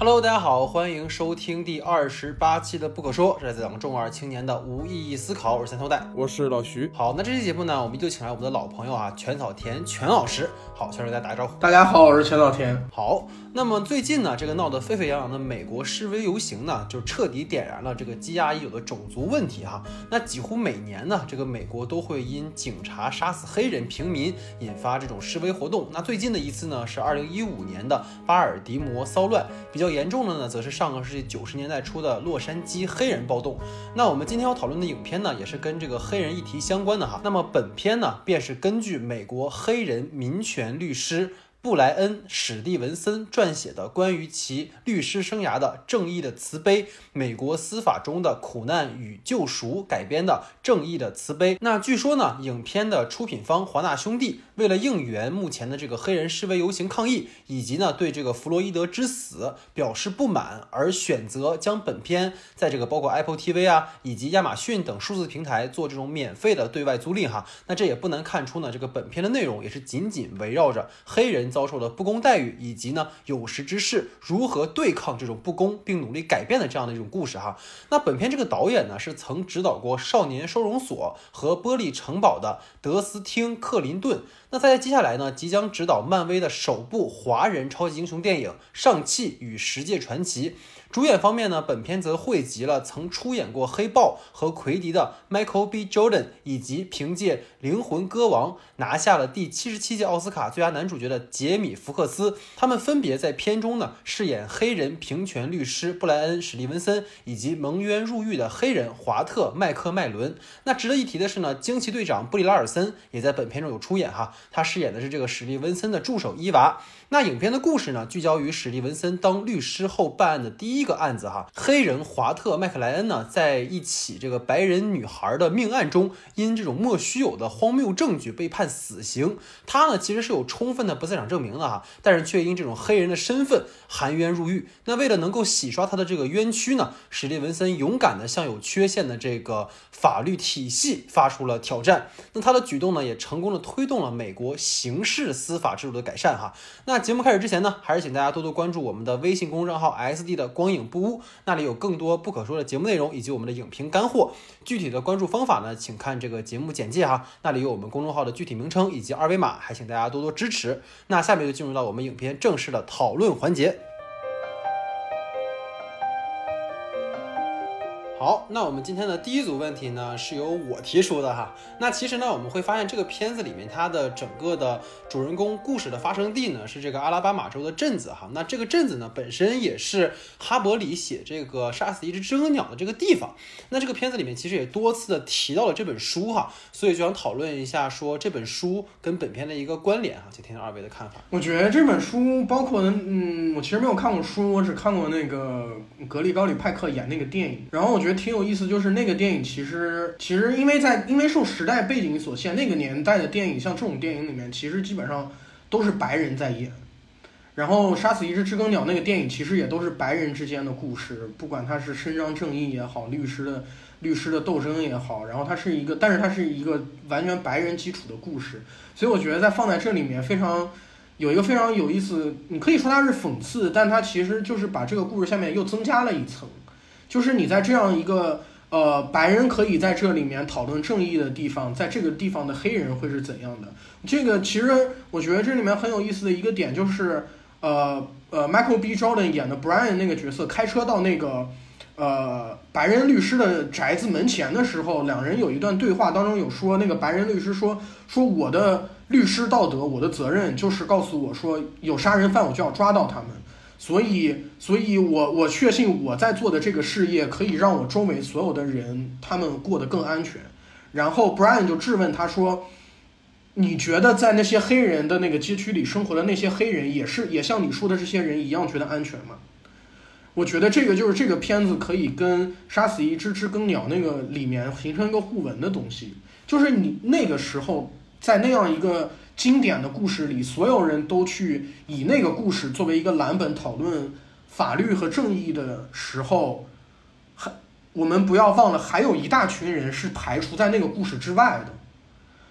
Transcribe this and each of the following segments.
Hello，大家好，欢迎收听第二十八期的《不可说》，这是咱们中二青年的无意义思考。我是三头带，我是老徐。好，那这期节目呢，我们就请来我们的老朋友啊，全草田全老师。好，先给大家打个招呼。大家好，我是全草田。好，那么最近呢，这个闹得沸沸扬扬的美国示威游行呢，就彻底点燃了这个积压已久的种族问题哈。那几乎每年呢，这个美国都会因警察杀死黑人平民引发这种示威活动。那最近的一次呢，是二零一五年的巴尔的摩骚乱，比较严重的呢，则是。上个世纪九十年代初的洛杉矶黑人暴动，那我们今天要讨论的影片呢，也是跟这个黑人议题相关的哈。那么本片呢，便是根据美国黑人民权律师。布莱恩·史蒂文森撰写的关于其律师生涯的《正义的慈悲：美国司法中的苦难与救赎》改编的《正义的慈悲》。那据说呢，影片的出品方华纳兄弟为了应援目前的这个黑人示威游行抗议，以及呢对这个弗洛伊德之死表示不满，而选择将本片在这个包括 Apple TV 啊以及亚马逊等数字平台做这种免费的对外租赁哈。那这也不难看出呢，这个本片的内容也是紧紧围绕着黑人。遭受的不公待遇，以及呢有识之士如何对抗这种不公，并努力改变的这样的一种故事哈。那本片这个导演呢是曾指导过《少年收容所》和《玻璃城堡》的德斯汀·克林顿。那在接下来呢，即将指导漫威的首部华人超级英雄电影《上汽与十界传奇》。主演方面呢，本片则汇集了曾出演过《黑豹》和《奎迪》的 Michael B. Jordan，以及凭借《灵魂歌王》拿下了第七十七届奥斯卡最佳男主角的杰米·福克斯。他们分别在片中呢饰演黑人平权律师布莱恩·史蒂文森，以及蒙冤入狱的黑人华特·麦克麦伦。那值得一提的是呢，惊奇队长布里拉尔森也在本片中有出演哈，他饰演的是这个史蒂文森的助手伊娃。那影片的故事呢，聚焦于史蒂文森当律师后办案的第一个案子哈，黑人华特麦克莱恩呢，在一起这个白人女孩的命案中，因这种莫须有的荒谬证据被判死刑。他呢，其实是有充分的不在场证明的哈，但是却因这种黑人的身份含冤入狱。那为了能够洗刷他的这个冤屈呢，史蒂文森勇敢的向有缺陷的这个法律体系发出了挑战。那他的举动呢，也成功的推动了美国刑事司法制度的改善哈。那节目开始之前呢，还是请大家多多关注我们的微信公众号 S D 的光影不污，那里有更多不可说的节目内容以及我们的影评干货。具体的关注方法呢，请看这个节目简介哈，那里有我们公众号的具体名称以及二维码，还请大家多多支持。那下面就进入到我们影片正式的讨论环节。好，那我们今天的第一组问题呢，是由我提出的哈。那其实呢，我们会发现这个片子里面它的整个的主人公故事的发生地呢，是这个阿拉巴马州的镇子哈。那这个镇子呢，本身也是哈伯里写这个杀死一只知更鸟的这个地方。那这个片子里面其实也多次的提到了这本书哈，所以就想讨论一下说这本书跟本片的一个关联哈，就听听二位的看法。我觉得这本书包括嗯，我其实没有看过书，我只看过那个格里高里派克演那个电影，然后我觉得。觉得挺有意思，就是那个电影其实其实因为在因为受时代背景所限，那个年代的电影像这种电影里面，其实基本上都是白人在演。然后杀死一只知更鸟那个电影其实也都是白人之间的故事，不管他是伸张正义也好，律师的律师的斗争也好，然后它是一个，但是它是一个完全白人基础的故事，所以我觉得在放在这里面非常有一个非常有意思，你可以说它是讽刺，但它其实就是把这个故事下面又增加了一层。就是你在这样一个呃白人可以在这里面讨论正义的地方，在这个地方的黑人会是怎样的？这个其实我觉得这里面很有意思的一个点就是，呃呃，Michael B. Jordan 演的 Brian 那个角色开车到那个呃白人律师的宅子门前的时候，两人有一段对话当中有说，那个白人律师说说我的律师道德，我的责任就是告诉我说有杀人犯我就要抓到他们。所以，所以我我确信我在做的这个事业可以让我周围所有的人他们过得更安全。然后，Brian 就质问他说：“你觉得在那些黑人的那个街区里生活的那些黑人，也是也像你说的这些人一样觉得安全吗？”我觉得这个就是这个片子可以跟《杀死一只知更鸟》那个里面形成一个互文的东西，就是你那个时候在那样一个。经典的故事里，所有人都去以那个故事作为一个蓝本讨论法律和正义的时候，还我们不要忘了，还有一大群人是排除在那个故事之外的。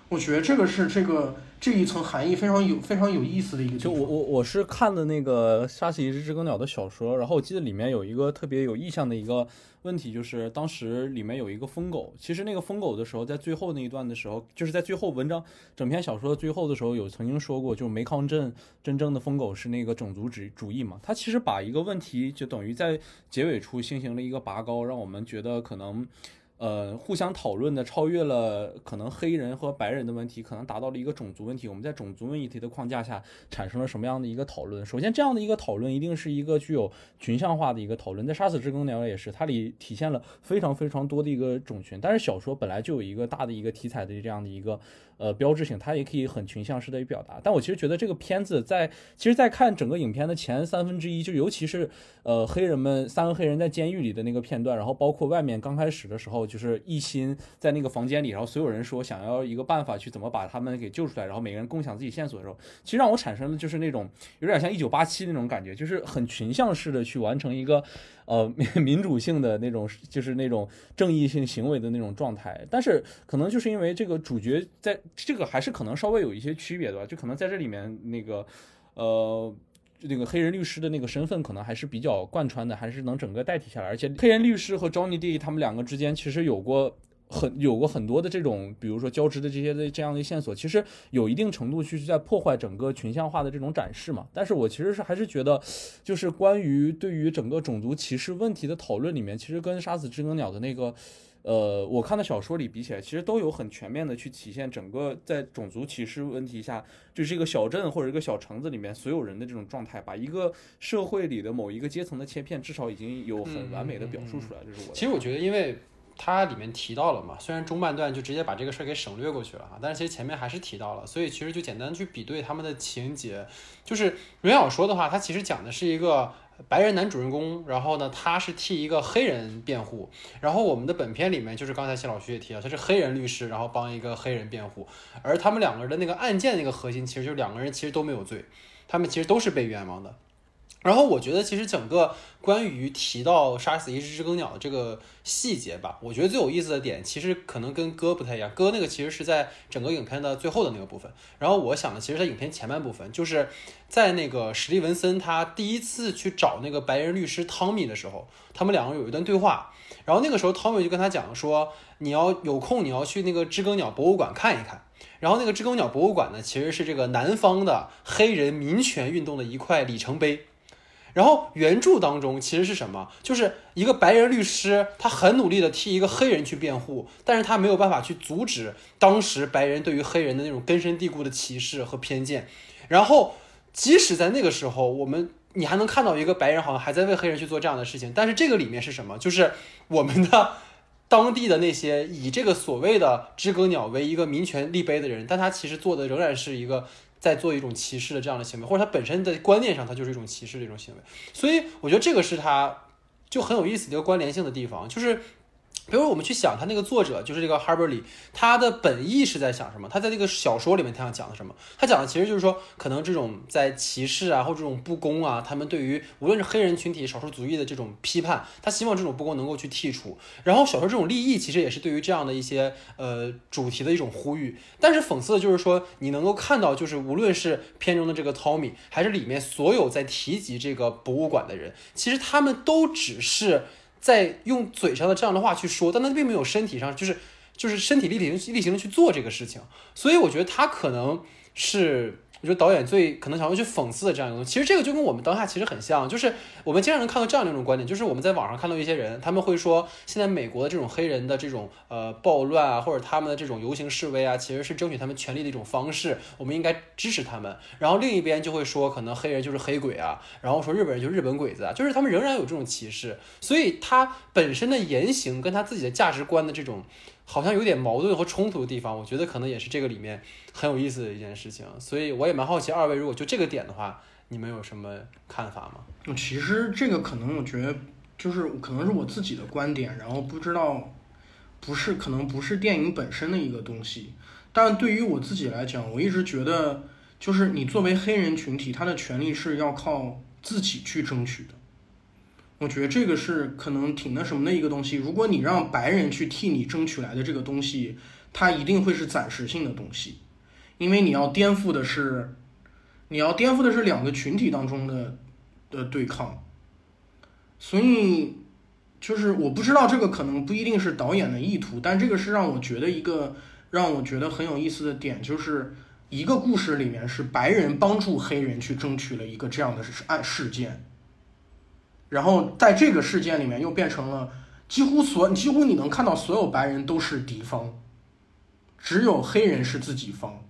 我觉得这个是这个这一层含义非常有非常有意思的一个。就我我我是看的那个《杀死一只知更鸟》的小说，然后我记得里面有一个特别有意向的一个问题，就是当时里面有一个疯狗，其实那个疯狗的时候，在最后那一段的时候，就是在最后文章整篇小说的最后的时候，有曾经说过，就是梅康镇真正的疯狗是那个种族主主义嘛，他其实把一个问题就等于在结尾处进行了一个拔高，让我们觉得可能。呃，互相讨论的超越了可能黑人和白人的问题，可能达到了一个种族问题。我们在种族问题的框架下产生了什么样的一个讨论？首先，这样的一个讨论一定是一个具有群像化的一个讨论。在《杀死知更鸟》也是，它里体现了非常非常多的一个种群。但是小说本来就有一个大的一个题材的这样的一个。呃，标志性，它也可以很群像式的表达。但我其实觉得这个片子在，其实，在看整个影片的前三分之一，就尤其是呃黑人们三个黑人在监狱里的那个片段，然后包括外面刚开始的时候，就是一心在那个房间里，然后所有人说想要一个办法去怎么把他们给救出来，然后每个人共享自己线索的时候，其实让我产生的就是那种有点像一九八七那种感觉，就是很群像式的去完成一个。呃，民主性的那种，就是那种正义性行为的那种状态，但是可能就是因为这个主角在这个还是可能稍微有一些区别的吧，就可能在这里面那个，呃，那个黑人律师的那个身份可能还是比较贯穿的，还是能整个代替下来，而且黑人律师和 Johnny D 他们两个之间其实有过。很有过很多的这种，比如说交织的这些的这样的线索，其实有一定程度去在破坏整个群像化的这种展示嘛。但是我其实是还是觉得，就是关于对于整个种族歧视问题的讨论里面，其实跟杀死知更鸟的那个，呃，我看的小说里比起来，其实都有很全面的去体现整个在种族歧视问题下，就是一个小镇或者一个小城子里面所有人的这种状态，把一个社会里的某一个阶层的切片，至少已经有很完美的表述出来。这是我。其实我觉得，因为。它里面提到了嘛，虽然中半段就直接把这个事儿给省略过去了哈，但是其实前面还是提到了，所以其实就简单去比对他们的情节，就是原小说的话，它其实讲的是一个白人男主人公，然后呢，他是替一个黑人辩护，然后我们的本片里面就是刚才谢老师也提了，他是黑人律师，然后帮一个黑人辩护，而他们两个人的那个案件那个核心，其实就两个人其实都没有罪，他们其实都是被冤枉的。然后我觉得，其实整个关于提到杀死一只知更鸟的这个细节吧，我觉得最有意思的点，其实可能跟歌不太一样。歌那个其实是在整个影片的最后的那个部分。然后我想的，其实在影片前半部分，就是在那个史蒂文森他第一次去找那个白人律师汤米的时候，他们两个有一段对话。然后那个时候，汤米就跟他讲说，你要有空，你要去那个知更鸟博物馆看一看。然后那个知更鸟博物馆呢，其实是这个南方的黑人民权运动的一块里程碑。然后原著当中其实是什么？就是一个白人律师，他很努力的替一个黑人去辩护，但是他没有办法去阻止当时白人对于黑人的那种根深蒂固的歧视和偏见。然后即使在那个时候，我们你还能看到一个白人好像还在为黑人去做这样的事情，但是这个里面是什么？就是我们的当地的那些以这个所谓的知更鸟为一个民权立碑的人，但他其实做的仍然是一个。在做一种歧视的这样的行为，或者他本身的观念上，他就是一种歧视的一种行为，所以我觉得这个是他就很有意思的一个关联性的地方，就是。比如我们去想他那个作者，就是这个 Harper 他的本意是在想什么？他在这个小说里面他想讲的什么？他讲的其实就是说，可能这种在歧视啊，或这种不公啊，他们对于无论是黑人群体、少数族裔的这种批判，他希望这种不公能够去剔除。然后小说这种利益其实也是对于这样的一些呃主题的一种呼吁。但是讽刺的就是说，你能够看到，就是无论是片中的这个 Tommy，还是里面所有在提及这个博物馆的人，其实他们都只是。在用嘴上的这样的话去说，但他并没有身体上，就是就是身体力行力行的去做这个事情，所以我觉得他可能是。我觉得导演最可能想要去讽刺的这样一个东西，其实这个就跟我们当下其实很像，就是我们经常能看到这样的一种观点，就是我们在网上看到一些人，他们会说现在美国的这种黑人的这种呃暴乱啊，或者他们的这种游行示威啊，其实是争取他们权利的一种方式，我们应该支持他们。然后另一边就会说，可能黑人就是黑鬼啊，然后说日本人就是日本鬼子啊，就是他们仍然有这种歧视，所以他本身的言行跟他自己的价值观的这种。好像有点矛盾和冲突的地方，我觉得可能也是这个里面很有意思的一件事情，所以我也蛮好奇，二位如果就这个点的话，你们有什么看法吗？其实这个可能我觉得就是可能是我自己的观点，然后不知道不是可能不是电影本身的一个东西，但对于我自己来讲，我一直觉得就是你作为黑人群体，他的权利是要靠自己去争取的。我觉得这个是可能挺那什么的一个东西。如果你让白人去替你争取来的这个东西，它一定会是暂时性的东西，因为你要颠覆的是，你要颠覆的是两个群体当中的的对抗，所以就是我不知道这个可能不一定是导演的意图，但这个是让我觉得一个让我觉得很有意思的点，就是一个故事里面是白人帮助黑人去争取了一个这样的事案事件，然后在这个事件里面又变成了几乎所几乎你能看到所有白人都是敌方，只有黑人是自己方。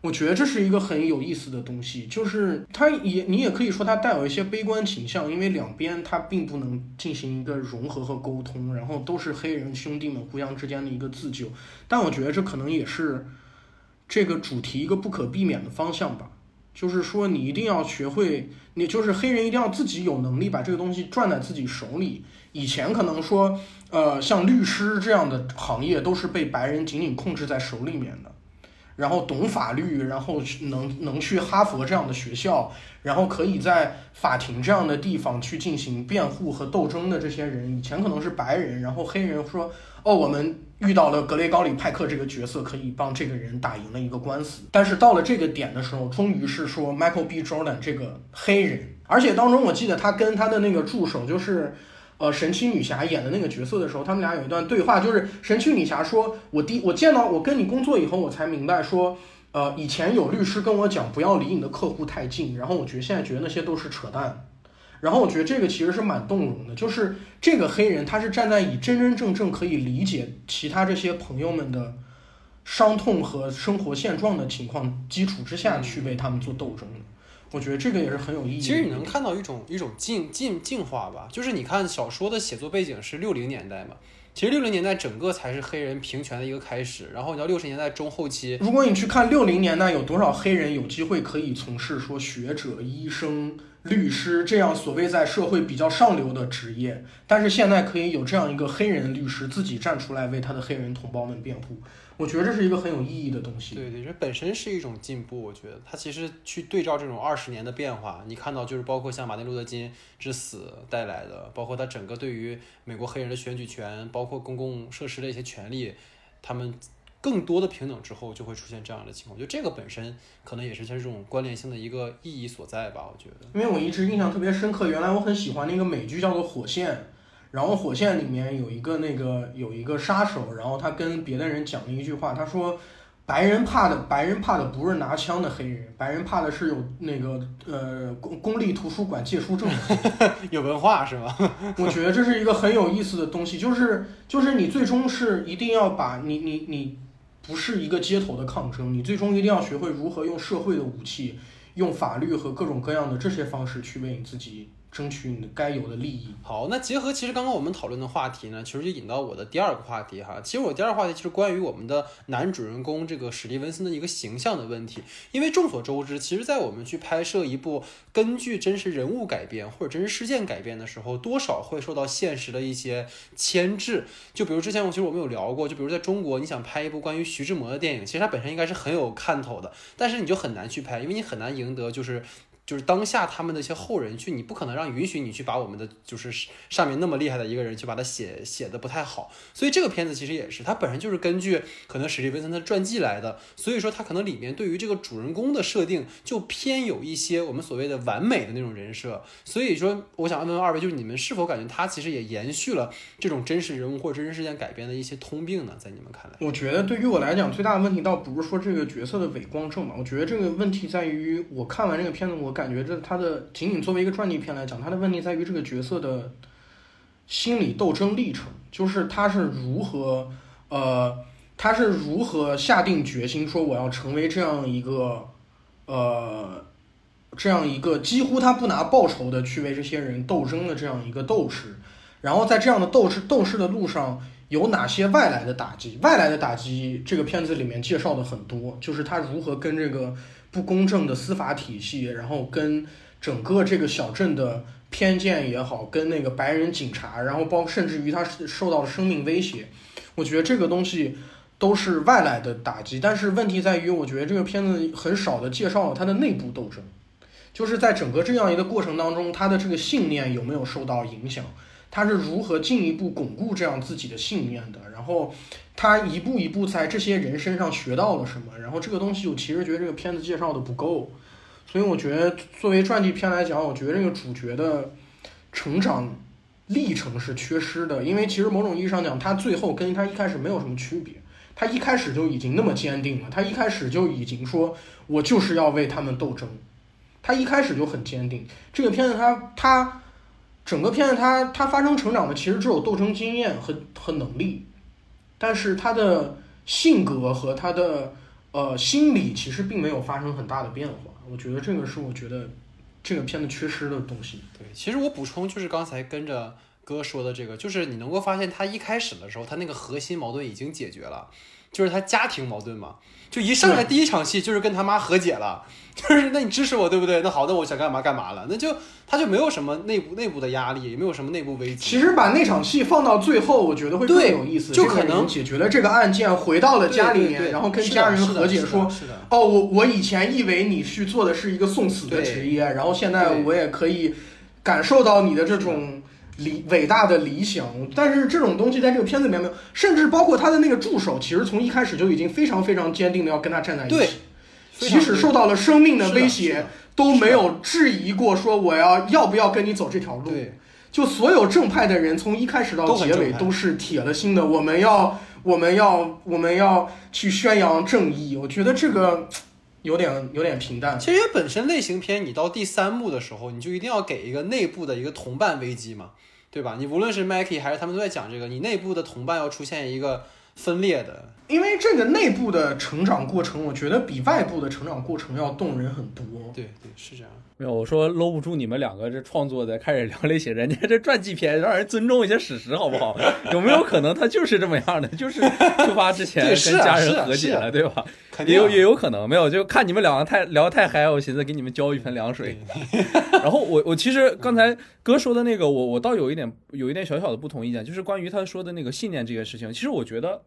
我觉得这是一个很有意思的东西，就是它也你也可以说它带有一些悲观倾向，因为两边它并不能进行一个融合和沟通，然后都是黑人兄弟们互相之间的一个自救。但我觉得这可能也是这个主题一个不可避免的方向吧，就是说你一定要学会，你就是黑人一定要自己有能力把这个东西攥在自己手里。以前可能说，呃，像律师这样的行业都是被白人紧紧控制在手里面的。然后懂法律，然后能能去哈佛这样的学校，然后可以在法庭这样的地方去进行辩护和斗争的这些人，以前可能是白人，然后黑人说，哦，我们遇到了格雷高里派克这个角色，可以帮这个人打赢了一个官司。但是到了这个点的时候，终于是说 Michael B. Jordan 这个黑人，而且当中我记得他跟他的那个助手就是。呃，神奇女侠演的那个角色的时候，他们俩有一段对话，就是神奇女侠说：“我第我见到我跟你工作以后，我才明白说，呃，以前有律师跟我讲不要离你的客户太近，然后我觉得现在觉得那些都是扯淡。然后我觉得这个其实是蛮动容的，就是这个黑人他是站在以真真正正可以理解其他这些朋友们的伤痛和生活现状的情况基础之下去为他们做斗争的。”我觉得这个也是很有意义。其实你能看到一种一种进进进化吧，就是你看小说的写作背景是六零年代嘛，其实六零年代整个才是黑人平权的一个开始。然后你到六十年代中后期，如果你去看六零年代有多少黑人有机会可以从事说学者、医生、律师这样所谓在社会比较上流的职业，但是现在可以有这样一个黑人律师自己站出来为他的黑人同胞们辩护。我觉得这是一个很有意义的东西。对对，这本身是一种进步。我觉得它其实去对照这种二十年的变化，你看到就是包括像马丁路德金之死带来的，包括他整个对于美国黑人的选举权，包括公共设施的一些权利，他们更多的平等之后，就会出现这样的情况。就这个本身可能也是像这种关联性的一个意义所在吧。我觉得，因为我一直印象特别深刻，原来我很喜欢那个美剧叫做《火线》。然后火线里面有一个那个有一个杀手，然后他跟别的人讲了一句话，他说：“白人怕的白人怕的不是拿枪的黑人，白人怕的是有那个呃公公立图书馆借书证，有文化是吧？” 我觉得这是一个很有意思的东西，就是就是你最终是一定要把你你你不是一个街头的抗争，你最终一定要学会如何用社会的武器，用法律和各种各样的这些方式去为你自己。争取你的该有的利益。好，那结合其实刚刚我们讨论的话题呢，其实就引到我的第二个话题哈。其实我第二个话题就是关于我们的男主人公这个史蒂文森的一个形象的问题。因为众所周知，其实，在我们去拍摄一部根据真实人物改编或者真实事件改编的时候，多少会受到现实的一些牵制。就比如之前我其实我们有聊过，就比如在中国，你想拍一部关于徐志摩的电影，其实它本身应该是很有看头的，但是你就很难去拍，因为你很难赢得就是。就是当下他们的一些后人去，你不可能让允许你去把我们的就是上面那么厉害的一个人去把它写写的不太好，所以这个片子其实也是，它本身就是根据可能史蒂文森的传记来的，所以说它可能里面对于这个主人公的设定就偏有一些我们所谓的完美的那种人设，所以说我想问问二位，就是你们是否感觉他其实也延续了这种真实人物或者真实事件改编的一些通病呢？在你们看来，我觉得对于我来讲最大的问题倒不是说这个角色的伪光正嘛，我觉得这个问题在于我看完这个片子我。感觉这他的仅仅作为一个传记片来讲，他的问题在于这个角色的心理斗争历程，就是他是如何呃，他是如何下定决心说我要成为这样一个呃这样一个几乎他不拿报酬的去为这些人斗争的这样一个斗士，然后在这样的斗士斗士的路上有哪些外来的打击？外来的打击，这个片子里面介绍的很多，就是他如何跟这个。不公正的司法体系，然后跟整个这个小镇的偏见也好，跟那个白人警察，然后包甚至于他受到了生命威胁，我觉得这个东西都是外来的打击。但是问题在于，我觉得这个片子很少的介绍了他的内部斗争，就是在整个这样一个过程当中，他的这个信念有没有受到影响？他是如何进一步巩固这样自己的信念的，然后他一步一步在这些人身上学到了什么，然后这个东西我其实觉得这个片子介绍的不够，所以我觉得作为传记片来讲，我觉得这个主角的成长历程是缺失的，因为其实某种意义上讲，他最后跟他一开始没有什么区别，他一开始就已经那么坚定了，他一开始就已经说我就是要为他们斗争，他一开始就很坚定。这个片子他他。整个片子他他发生成长的其实只有斗争经验和和能力，但是他的性格和他的呃心理其实并没有发生很大的变化。我觉得这个是我觉得这个片子缺失的东西。对，其实我补充就是刚才跟着哥说的这个，就是你能够发现他一开始的时候，他那个核心矛盾已经解决了，就是他家庭矛盾嘛。就一上来第一场戏就是跟他妈和解了，就是那你支持我对不对？那好，那我想干嘛干嘛了，那就他就没有什么内部内部的压力，也没有什么内部危机。其实把那场戏放到最后，我觉得会更有意思。就可能解决了这个案件，回到了家里面，然后跟家人和解，说哦，我我以前以为你去做的是一个送死的职业，然后现在我也可以感受到你的这种。理伟大的理想，但是这种东西在这个片子里面没有，甚至包括他的那个助手，其实从一开始就已经非常非常坚定的要跟他站在一起，即使受到了生命的威胁，都没有质疑过说我要要不要跟你走这条路。就所有正派的人从一开始到结尾都是铁了心的，我们要我们要我们要去宣扬正义。我觉得这个。有点有点平淡。其实本身类型片，你到第三幕的时候，你就一定要给一个内部的一个同伴危机嘛，对吧？你无论是 Mackie 还是他们都在讲这个，你内部的同伴要出现一个分裂的。因为这个内部的成长过程，我觉得比外部的成长过程要动人很多。对对，是这样。没有，我说搂不住你们两个这创作的，开始聊了些，人家这传记片，让人尊重一些史实，好不好？有没有可能他就是这么样的？就是出发之前 跟家人和解了，对吧？也有也有可能没有，就看你们两个太聊太嗨，我寻思给你们浇一盆凉水。然后我我其实刚才哥说的那个，我我倒有一点有一点小小的不同意见，就是关于他说的那个信念这件事情，其实我觉得。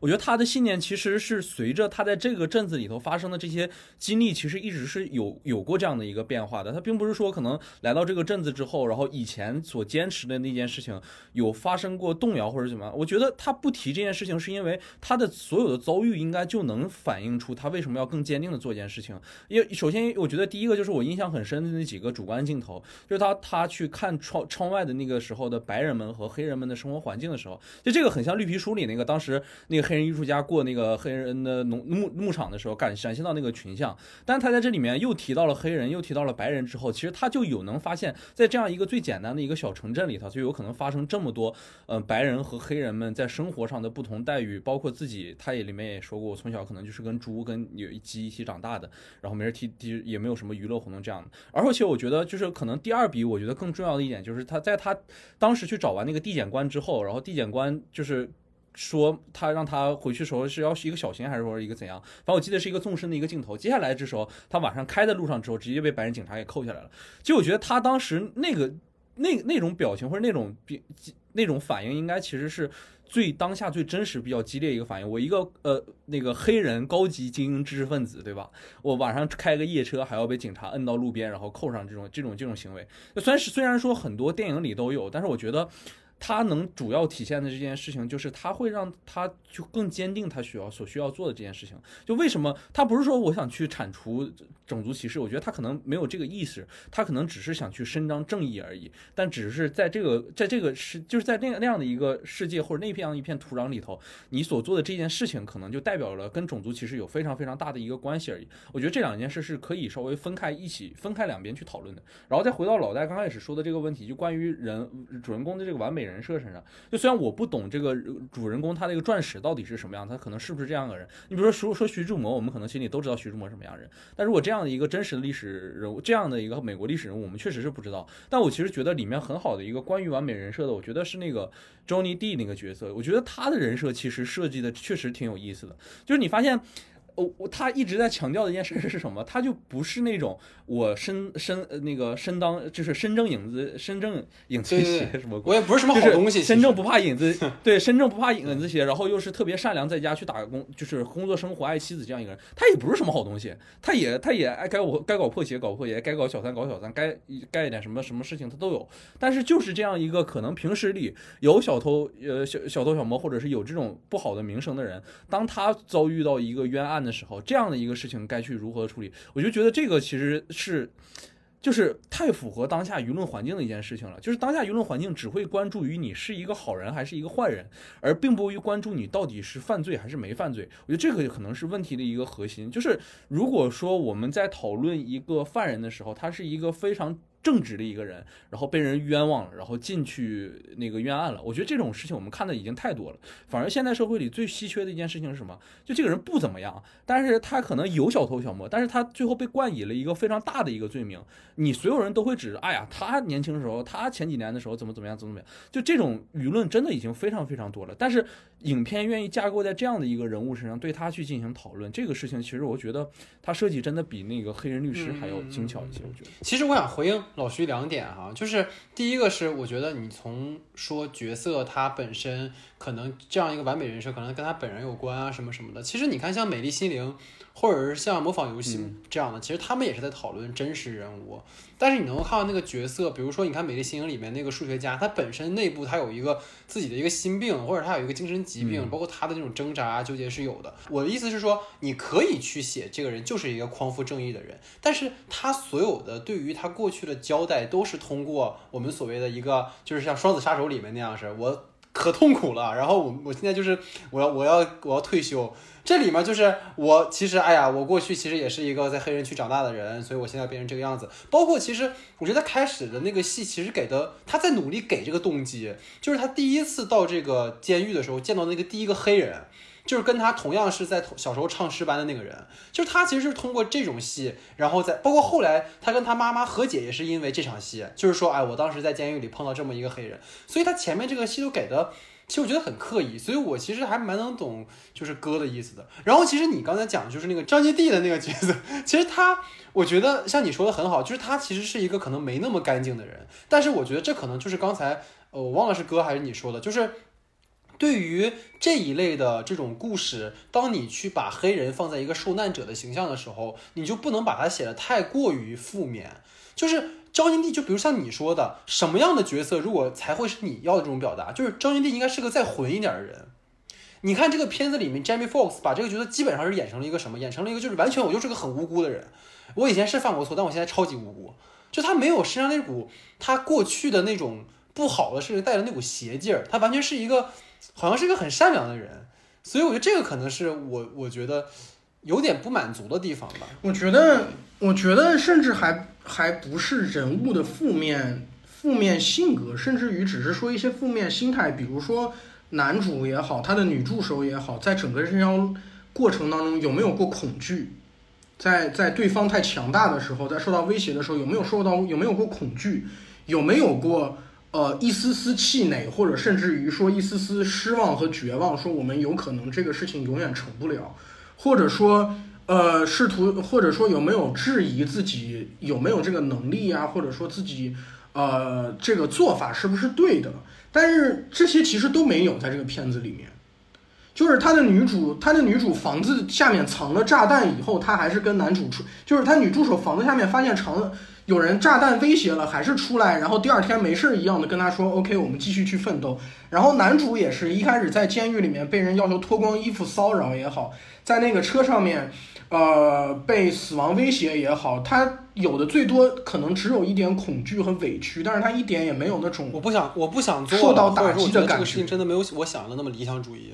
我觉得他的信念其实是随着他在这个镇子里头发生的这些经历，其实一直是有有过这样的一个变化的。他并不是说可能来到这个镇子之后，然后以前所坚持的那件事情有发生过动摇或者怎么样。我觉得他不提这件事情，是因为他的所有的遭遇应该就能反映出他为什么要更坚定的做一件事情。因为首先，我觉得第一个就是我印象很深的那几个主观镜头，就是他他去看窗窗外的那个时候的白人们和黑人们的生活环境的时候，就这个很像《绿皮书》里那个当时。那个黑人艺术家过那个黑人的农牧牧场的时候，感展现到那个群像，但他在这里面又提到了黑人，又提到了白人之后，其实他就有能发现，在这样一个最简单的一个小城镇里头，就有可能发生这么多，呃，白人和黑人们在生活上的不同待遇，包括自己，他也里面也说过，我从小可能就是跟猪跟有鸡一起长大的，然后没人踢踢，也没有什么娱乐活动这样的。而且我觉得，就是可能第二笔，我觉得更重要的一点，就是他在他当时去找完那个地检官之后，然后地检官就是。说他让他回去时候是要是一个小型还是说一个怎样？反正我记得是一个纵深的一个镜头。接下来这时候他晚上开在路上之后，直接被白人警察给扣下来了。就我觉得他当时那个那那种表情或者那种比那种反应，应该其实是最当下最真实、比较激烈一个反应。我一个呃那个黑人高级精英知识分子，对吧？我晚上开个夜车还要被警察摁到路边，然后扣上这种这种这种行为。虽然是虽然说很多电影里都有，但是我觉得。他能主要体现的这件事情，就是他会让他就更坚定他需要所需要做的这件事情。就为什么他不是说我想去铲除种族歧视？我觉得他可能没有这个意识，他可能只是想去伸张正义而已。但只是在这个在这个世，就是在那那样的一个世界或者那片一片土壤里头，你所做的这件事情，可能就代表了跟种族歧视有非常非常大的一个关系而已。我觉得这两件事是可以稍微分开一起分开两边去讨论的。然后再回到老戴刚开始说的这个问题，就关于人主人公的这个完美。人设身上，就虽然我不懂这个主人公他那个传史到底是什么样，他可能是不是这样的人？你比如说说说徐志摩，我们可能心里都知道徐志摩什么样人，但如果这样的一个真实的历史人物，这样的一个美国历史人物，我们确实是不知道。但我其实觉得里面很好的一个关于完美人设的，我觉得是那个 Johnny D 那个角色，我觉得他的人设其实设计的确实挺有意思的，就是你发现。呃，我他一直在强调的一件事是什么？他就不是那种我身身呃那个身当就是身正影子身正影子对斜对什么鬼？我也不是什么好东西，身正不怕影子，对，身正不怕影子斜，然后又是特别善良，在家去打工，就是工作生活爱妻子这样一个人，他也不是什么好东西，他也他也爱该我该搞破鞋搞破鞋，该搞小三搞小三，该干一点什么什么事情他都有，但是就是这样一个可能平时里有小偷呃小小偷小摸，或者是有这种不好的名声的人，当他遭遇到一个冤案的时候，这样的一个事情该去如何处理，我就觉得这个其实是。就是太符合当下舆论环境的一件事情了。就是当下舆论环境只会关注于你是一个好人还是一个坏人，而并不会关注你到底是犯罪还是没犯罪。我觉得这个可能是问题的一个核心。就是如果说我们在讨论一个犯人的时候，他是一个非常正直的一个人，然后被人冤枉了，然后进去那个冤案了，我觉得这种事情我们看的已经太多了。反而现在社会里最稀缺的一件事情是什么？就这个人不怎么样，但是他可能有小偷小摸，但是他最后被冠以了一个非常大的一个罪名。你所有人都会指，哎呀，他年轻的时候，他前几年的时候怎么怎么样，怎么怎么样，就这种舆论真的已经非常非常多了。但是影片愿意架构在这样的一个人物身上，对他去进行讨论，这个事情其实我觉得他设计真的比那个黑人律师还要精巧一些。我觉得，其实我想回应老徐两点哈，就是第一个是我觉得你从说角色他本身可能这样一个完美人设，可能跟他本人有关啊什么什么的。其实你看像《美丽心灵》或者是像《模仿游戏》这样的，其实他们也是在讨论真实人物。但是你能够看到那个角色，比如说你看《美丽心灵》里面那个数学家，他本身内部他有一个自己的一个心病，或者他有一个精神疾病，包括他的那种挣扎啊、纠结是有的。我的意思是说，你可以去写这个人就是一个匡扶正义的人，但是他所有的对于他过去的交代，都是通过我们所谓的一个，就是像《双子杀手》里面那样是，我可痛苦了，然后我我现在就是我要我要我要退休。这里面就是我其实哎呀，我过去其实也是一个在黑人区长大的人，所以我现在变成这个样子。包括其实我觉得开始的那个戏其实给的他在努力给这个动机，就是他第一次到这个监狱的时候见到那个第一个黑人。就是跟他同样是在小时候唱诗班的那个人，就是他其实是通过这种戏，然后在包括后来他跟他妈妈和解也是因为这场戏，就是说，哎，我当时在监狱里碰到这么一个黑人，所以他前面这个戏都给的，其实我觉得很刻意，所以我其实还蛮能懂就是哥的意思的。然后其实你刚才讲的就是那个张杰弟的那个角色，其实他我觉得像你说的很好，就是他其实是一个可能没那么干净的人，但是我觉得这可能就是刚才呃我忘了是哥还是你说的，就是。对于这一类的这种故事，当你去把黑人放在一个受难者的形象的时候，你就不能把它写的太过于负面。就是张金帝，就比如像你说的，什么样的角色如果才会是你要的这种表达？就是张金帝应该是个再混一点的人。你看这个片子里面，Jamie Foxx 把这个角色基本上是演成了一个什么？演成了一个就是完全我就是个很无辜的人。我以前是犯过错，但我现在超级无辜。就他没有身上那股他过去的那种不好的事情带的那股邪劲儿，他完全是一个。好像是一个很善良的人，所以我觉得这个可能是我我觉得有点不满足的地方吧。我觉得，我觉得甚至还还不是人物的负面负面性格，甚至于只是说一些负面心态，比如说男主也好，他的女助手也好，在整个这条过程当中有没有过恐惧？在在对方太强大的时候，在受到威胁的时候，有没有受到有没有过恐惧？有没有过？呃，一丝丝气馁，或者甚至于说一丝丝失望和绝望，说我们有可能这个事情永远成不了，或者说，呃，试图，或者说有没有质疑自己有没有这个能力啊，或者说自己，呃，这个做法是不是对的？但是这些其实都没有在这个片子里面，就是他的女主，他的女主房子下面藏了炸弹以后，他还是跟男主出，就是他女助手房子下面发现藏了。有人炸弹威胁了，还是出来，然后第二天没事一样的跟他说：“OK，我们继续去奋斗。”然后男主也是一开始在监狱里面被人要求脱光衣服骚扰也好，在那个车上面，呃，被死亡威胁也好，他有的最多可能只有一点恐惧和委屈，但是他一点也没有那种我不想我不想做受到打击的感觉。这个事情真的没有我想的那么理想主义，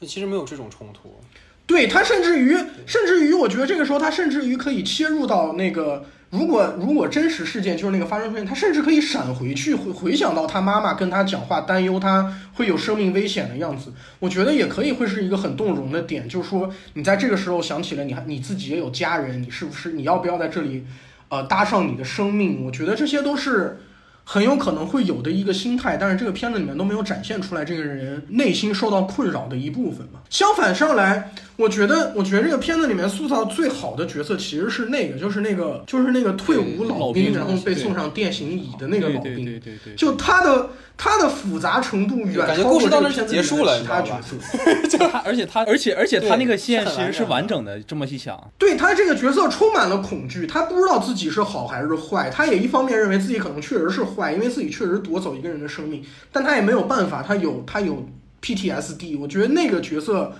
他其实没有这种冲突。对他甚至于甚至于，我觉得这个时候他甚至于可以切入到那个。如果如果真实事件就是那个发生事件，他甚至可以闪回去回回想到他妈妈跟他讲话，担忧他会有生命危险的样子。我觉得也可以会是一个很动容的点，就是说你在这个时候想起了你还你自己也有家人，你是不是你要不要在这里，呃，搭上你的生命？我觉得这些都是很有可能会有的一个心态，但是这个片子里面都没有展现出来这个人内心受到困扰的一部分嘛。相反上来，我觉得，我觉得这个片子里面塑造最好的角色其实是那个，就是那个，就是那个退伍老兵，然后被送上电刑椅的那个老兵。对对对。就他的他的复杂程度远超过这个片子结束了，其他角色。就他，而且他，而且而且他那个线其实是完整的。这么一想，对他这个角色充满了恐惧，他不知道自己是好还是坏。他也一方面认为自己可能确实是坏，因为自己确实夺走一个人的生命，但他也没有办法，他有他有 PTSD。我觉得那个角色。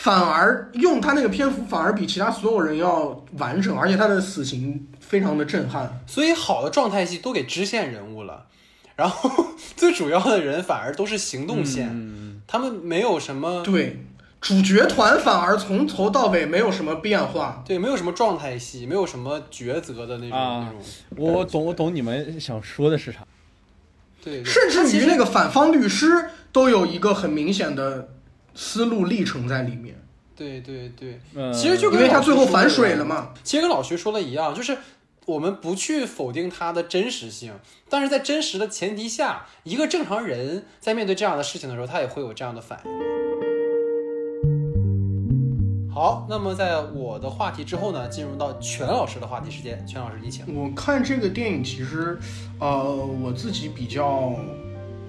反而用他那个篇幅，反而比其他所有人要完整，而且他的死刑非常的震撼。所以好的状态戏都给支线人物了，然后 最主要的人反而都是行动线，他们没有什么对主角团反而从头到尾没有什么变化，对，没有什么状态戏，没有什么抉择的那种那种。我懂，我懂你们想说的是啥。对，甚至于那个反方律师都有一个很明显的。思路历程在里面，对对对，其实就因为他最后反水了嘛。其实跟老徐说的一样，就是我们不去否定他的真实性，但是在真实的前提下，一个正常人在面对这样的事情的时候，他也会有这样的反应。好，那么在我的话题之后呢，进入到全老师的话题时间，全老师你请。我看这个电影，其实，呃，我自己比较。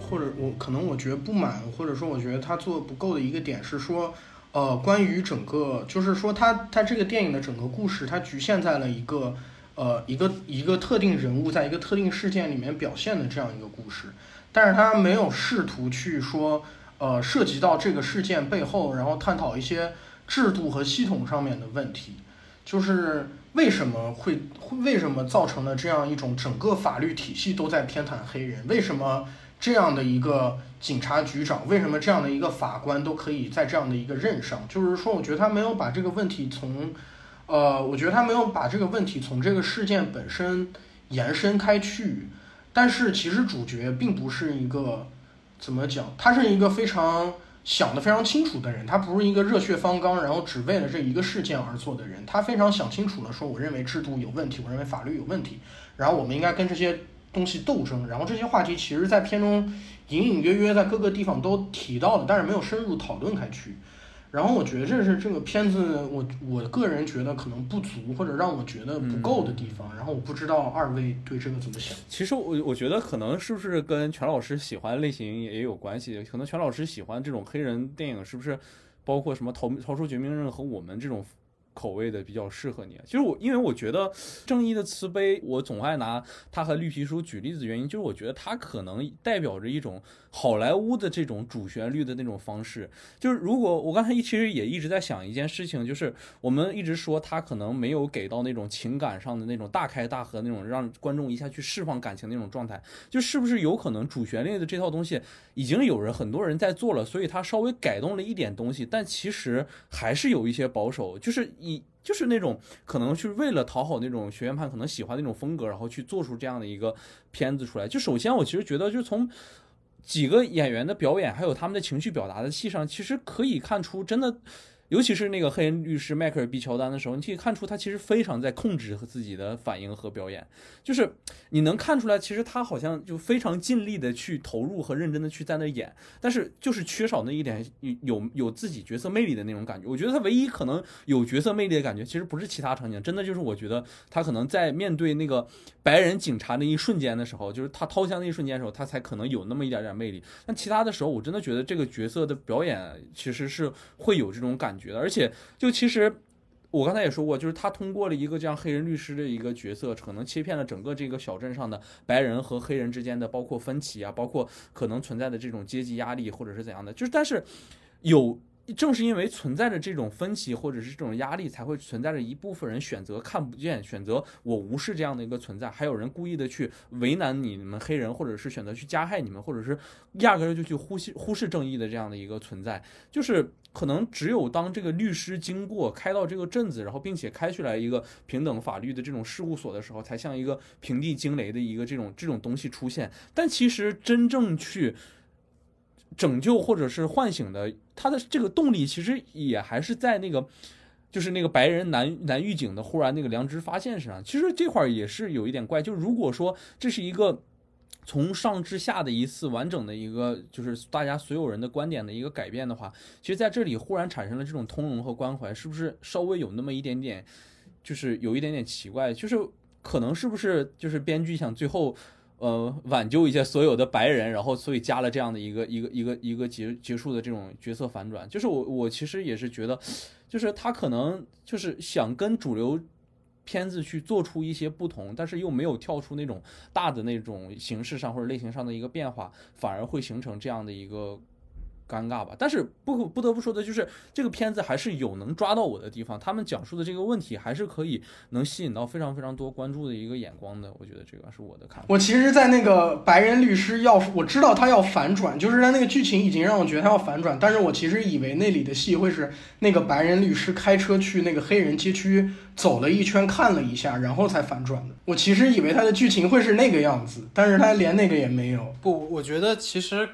或者我可能我觉得不满，或者说我觉得他做不够的一个点是说，呃，关于整个就是说他他这个电影的整个故事，它局限在了一个呃一个一个特定人物在一个特定事件里面表现的这样一个故事，但是他没有试图去说呃涉及到这个事件背后，然后探讨一些制度和系统上面的问题，就是为什么会为什么造成了这样一种整个法律体系都在偏袒黑人，为什么？这样的一个警察局长，为什么这样的一个法官都可以在这样的一个任上？就是说，我觉得他没有把这个问题从，呃，我觉得他没有把这个问题从这个事件本身延伸开去。但是，其实主角并不是一个怎么讲，他是一个非常想得非常清楚的人，他不是一个热血方刚，然后只为了这一个事件而做的人。他非常想清楚了，说我认为制度有问题，我认为法律有问题，然后我们应该跟这些。东西斗争，然后这些话题其实，在片中隐隐约约在各个地方都提到了，但是没有深入讨论开去。然后我觉得这是这个片子，我我个人觉得可能不足或者让我觉得不够的地方。然后我不知道二位对这个怎么想。其实我我觉得可能是不是跟全老师喜欢类型也有关系？可能全老师喜欢这种黑人电影，是不是包括什么逃逃出绝命镇和我们这种？口味的比较适合你。其实我，因为我觉得《正义的慈悲》，我总爱拿它和《绿皮书》举例子，原因就是我觉得它可能代表着一种好莱坞的这种主旋律的那种方式。就是如果我刚才一其实也一直在想一件事情，就是我们一直说它可能没有给到那种情感上的那种大开大合那种让观众一下去释放感情那种状态，就是不是有可能主旋律的这套东西已经有人很多人在做了，所以它稍微改动了一点东西，但其实还是有一些保守，就是你。就是那种可能是为了讨好那种学院派可能喜欢那种风格，然后去做出这样的一个片子出来。就首先，我其实觉得，就从几个演员的表演，还有他们的情绪表达的戏上，其实可以看出，真的。尤其是那个黑人律师迈克尔 ·B· 乔丹的时候，你可以看出他其实非常在控制和自己的反应和表演，就是你能看出来，其实他好像就非常尽力的去投入和认真的去在那演，但是就是缺少那一点有有自己角色魅力的那种感觉。我觉得他唯一可能有角色魅力的感觉，其实不是其他场景，真的就是我觉得他可能在面对那个白人警察那一瞬间的时候，就是他掏枪那一瞬间的时候，他才可能有那么一点点魅力。但其他的时候，我真的觉得这个角色的表演其实是会有这种感。觉得，而且就其实，我刚才也说过，就是他通过了一个这样黑人律师的一个角色，可能切片了整个这个小镇上的白人和黑人之间的包括分歧啊，包括可能存在的这种阶级压力或者是怎样的，就是但是有。正是因为存在着这种分歧或者是这种压力，才会存在着一部分人选择看不见，选择我无视这样的一个存在。还有人故意的去为难你们黑人，或者是选择去加害你们，或者是压根儿就去忽视忽视正义的这样的一个存在。就是可能只有当这个律师经过开到这个镇子，然后并且开出来一个平等法律的这种事务所的时候，才像一个平地惊雷的一个这种这种东西出现。但其实真正去。拯救或者是唤醒的，他的这个动力其实也还是在那个，就是那个白人男男狱警的忽然那个良知发现身上。其实这块儿也是有一点怪，就如果说这是一个从上至下的一次完整的一个，就是大家所有人的观点的一个改变的话，其实在这里忽然产生了这种通融和关怀，是不是稍微有那么一点点，就是有一点点奇怪？就是可能是不是就是编剧想最后，呃，挽救一下所有的白人，然后所以加了这样的一个一个一个一个结结束的这种角色反转？就是我我其实也是觉得，就是他可能就是想跟主流。片子去做出一些不同，但是又没有跳出那种大的那种形式上或者类型上的一个变化，反而会形成这样的一个。尴尬吧，但是不不得不说的就是这个片子还是有能抓到我的地方，他们讲述的这个问题还是可以能吸引到非常非常多关注的一个眼光的，我觉得这个是我的看法。我其实，在那个白人律师要我知道他要反转，就是他那个剧情已经让我觉得他要反转，但是我其实以为那里的戏会是那个白人律师开车去那个黑人街区走了一圈看了一下，然后才反转的。我其实以为他的剧情会是那个样子，但是他连那个也没有。不，我觉得其实。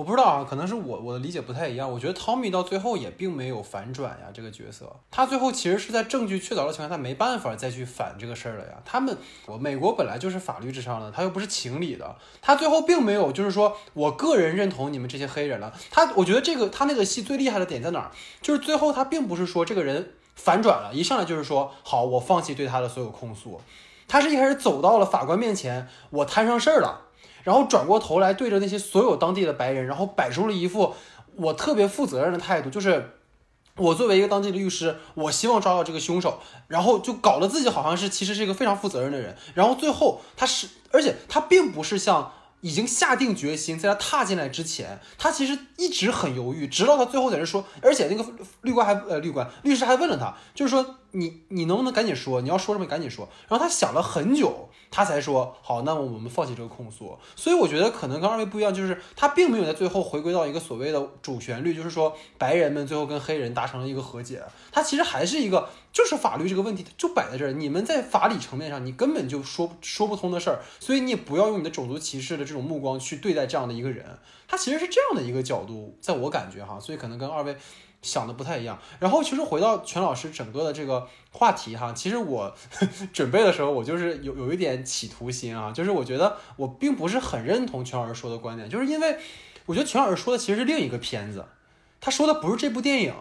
我不知道啊，可能是我我的理解不太一样。我觉得汤米到最后也并没有反转呀，这个角色，他最后其实是在证据确凿的情况下，他没办法再去反这个事儿了呀。他们，我美国本来就是法律之上的，他又不是情理的，他最后并没有就是说我个人认同你们这些黑人了。他，我觉得这个他那个戏最厉害的点在哪儿？就是最后他并不是说这个人反转了，一上来就是说好，我放弃对他的所有控诉。他是一开始走到了法官面前，我摊上事儿了。然后转过头来对着那些所有当地的白人，然后摆出了一副我特别负责任的态度，就是我作为一个当地的律师，我希望抓到这个凶手，然后就搞得自己好像是其实是一个非常负责任的人。然后最后他是，而且他并不是像已经下定决心，在他踏进来之前，他其实一直很犹豫，直到他最后在这说，而且那个律官还呃律官律师还问了他，就是说你你能不能赶紧说，你要说什么赶紧说。然后他想了很久。他才说好，那么我们放弃这个控诉。所以我觉得可能跟二位不一样，就是他并没有在最后回归到一个所谓的主旋律，就是说白人们最后跟黑人达成了一个和解。他其实还是一个，就是法律这个问题就摆在这儿，你们在法理层面上你根本就说说不通的事儿，所以你也不要用你的种族歧视的这种目光去对待这样的一个人。他其实是这样的一个角度，在我感觉哈，所以可能跟二位。想的不太一样，然后其实回到全老师整个的这个话题哈，其实我 准备的时候我就是有有一点企图心啊，就是我觉得我并不是很认同全老师说的观点，就是因为我觉得全老师说的其实是另一个片子，他说的不是这部电影。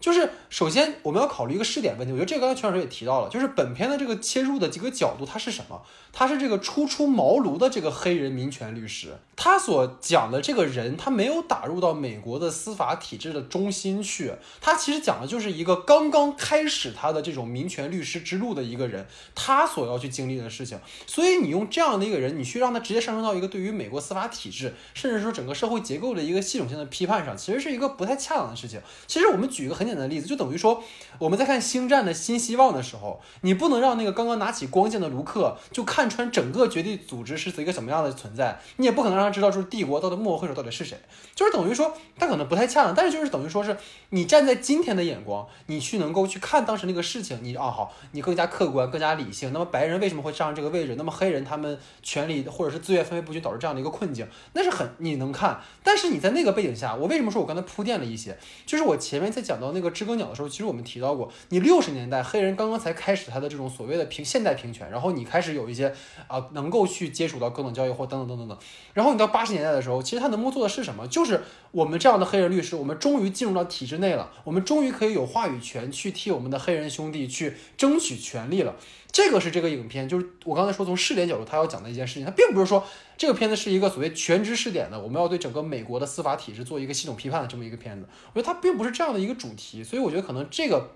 就是首先我们要考虑一个试点问题，我觉得这个刚才全老师也提到了，就是本片的这个切入的几个角度，它是什么？他是这个初出茅庐的这个黑人民权律师，他所讲的这个人，他没有打入到美国的司法体制的中心去，他其实讲的就是一个刚刚开始他的这种民权律师之路的一个人，他所要去经历的事情。所以你用这样的一个人，你去让他直接上升到一个对于美国司法体制，甚至说整个社会结构的一个系统性的批判上，其实是一个不太恰当的事情。其实我们举一个很。简单的例子，就等于说我们在看《星战》的新希望的时候，你不能让那个刚刚拿起光剑的卢克就看看穿整个绝地组织是一个什么样的存在，你也不可能让他知道就是帝国到底幕后黑手到底是谁，就是等于说他可能不太恰当，但是就是等于说是你站在今天的眼光，你去能够去看当时那个事情，你啊好，你更加客观、更加理性。那么白人为什么会站上这个位置？那么黑人他们权利或者是资源分配不均导致这样的一个困境，那是很你能看。但是你在那个背景下，我为什么说我刚才铺垫了一些？就是我前面在讲到那个知更鸟的时候，其实我们提到过，你六十年代黑人刚刚才开始他的这种所谓的平现代平权，然后你开始有一些啊能够去接触到高等教育或等等等等等，然后你到八十年代的时候，其实他能够做的是什么？就是我们这样的黑人律师，我们终于进入到体制内了，我们终于可以有话语权去替我们的黑人兄弟去争取权利了。这个是这个影片，就是我刚才说从试点角度他要讲的一件事情，他并不是说这个片子是一个所谓全知试点的，我们要对整个美国的司法体制做一个系统批判的这么一个片子。我觉得它并不是这样的一个主题，所以我觉得可能这个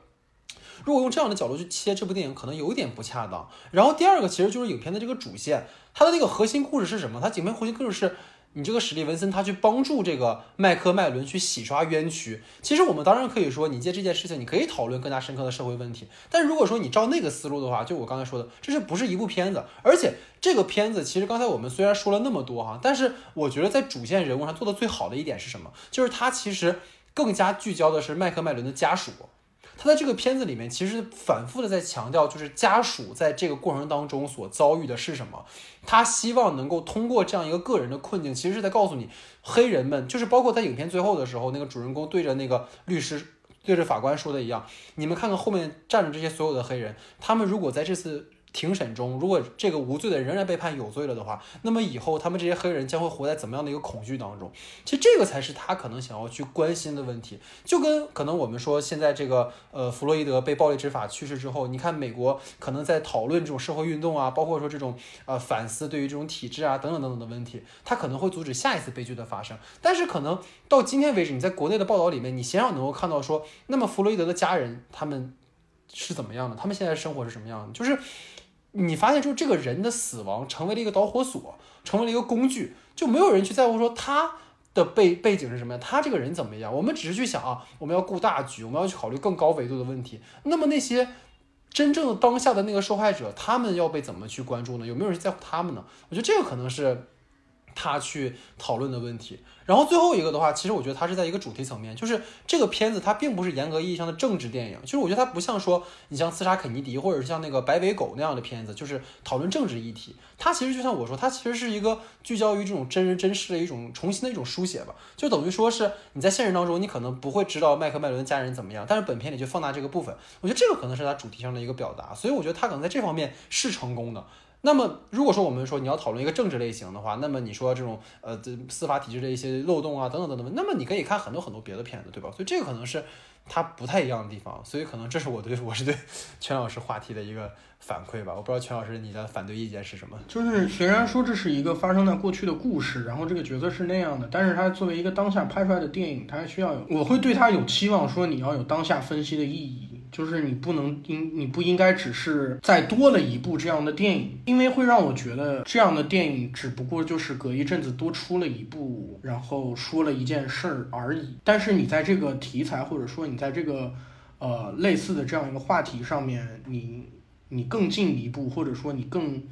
如果用这样的角度去切这部电影，可能有点不恰当。然后第二个其实就是影片的这个主线，它的那个核心故事是什么？它影片核心故事是。你这个史蒂文森他去帮助这个麦克麦伦去洗刷冤屈，其实我们当然可以说，你借这件事情，你可以讨论更加深刻的社会问题。但如果说你照那个思路的话，就我刚才说的，这是不是一部片子？而且这个片子其实刚才我们虽然说了那么多哈，但是我觉得在主线人物上做的最好的一点是什么？就是他其实更加聚焦的是麦克麦伦的家属。他在这个片子里面，其实反复的在强调，就是家属在这个过程当中所遭遇的是什么。他希望能够通过这样一个个人的困境，其实是在告诉你，黑人们，就是包括在影片最后的时候，那个主人公对着那个律师、对着法官说的一样，你们看看后面站着这些所有的黑人，他们如果在这次。庭审中，如果这个无罪的仍然被判有罪了的话，那么以后他们这些黑人将会活在怎么样的一个恐惧当中？其实这个才是他可能想要去关心的问题。就跟可能我们说现在这个呃弗洛伊德被暴力执法去世之后，你看美国可能在讨论这种社会运动啊，包括说这种呃反思对于这种体制啊等等等等的问题，它可能会阻止下一次悲剧的发生。但是可能到今天为止，你在国内的报道里面，你鲜少能够看到说，那么弗洛伊德的家人他们是怎么样的，他们现在生活是什么样的，就是。你发现，就这个人的死亡成为了一个导火索，成为了一个工具，就没有人去在乎说他的背背景是什么样，他这个人怎么样。我们只是去想啊，我们要顾大局，我们要去考虑更高维度的问题。那么那些真正当下的那个受害者，他们要被怎么去关注呢？有没有人在乎他们呢？我觉得这个可能是他去讨论的问题。然后最后一个的话，其实我觉得它是在一个主题层面，就是这个片子它并不是严格意义上的政治电影，就是我觉得它不像说你像刺杀肯尼迪或者是像那个白尾狗那样的片子，就是讨论政治议题。它其实就像我说，它其实是一个聚焦于这种真人真事的一种重新的一种书写吧，就等于说是你在现实当中你可能不会知道麦克麦伦的家人怎么样，但是本片里就放大这个部分，我觉得这个可能是它主题上的一个表达，所以我觉得它可能在这方面是成功的。那么，如果说我们说你要讨论一个政治类型的话，那么你说这种呃，这司法体制的一些漏洞啊，等等等等，那么你可以看很多很多别的片子，对吧？所以这个可能是它不太一样的地方，所以可能这是我对 我是对全老师话题的一个反馈吧。我不知道全老师你的反对意见是什么？就是虽然说这是一个发生在过去的故事，然后这个角色是那样的，但是它作为一个当下拍出来的电影，它需要有，我会对它有期望，说你要有当下分析的意义。就是你不能应，你不应该只是再多了一部这样的电影，因为会让我觉得这样的电影只不过就是隔一阵子多出了一部，然后说了一件事儿而已。但是你在这个题材或者说你在这个呃类似的这样一个话题上面，你你更进一步，或者说你更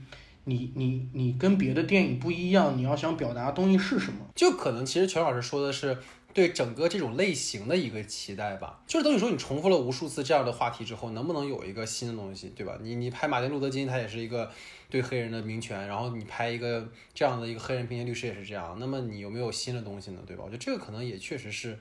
你你你跟别的电影不一样，你要想表达的东西是什么？就可能其实全老师说的是。对整个这种类型的一个期待吧，就是等于说你重复了无数次这样的话题之后，能不能有一个新的东西，对吧？你你拍马丁路德金，他也是一个对黑人的民权，然后你拍一个这样的一个黑人并肩律师也是这样，那么你有没有新的东西呢，对吧？我觉得这个可能也确实是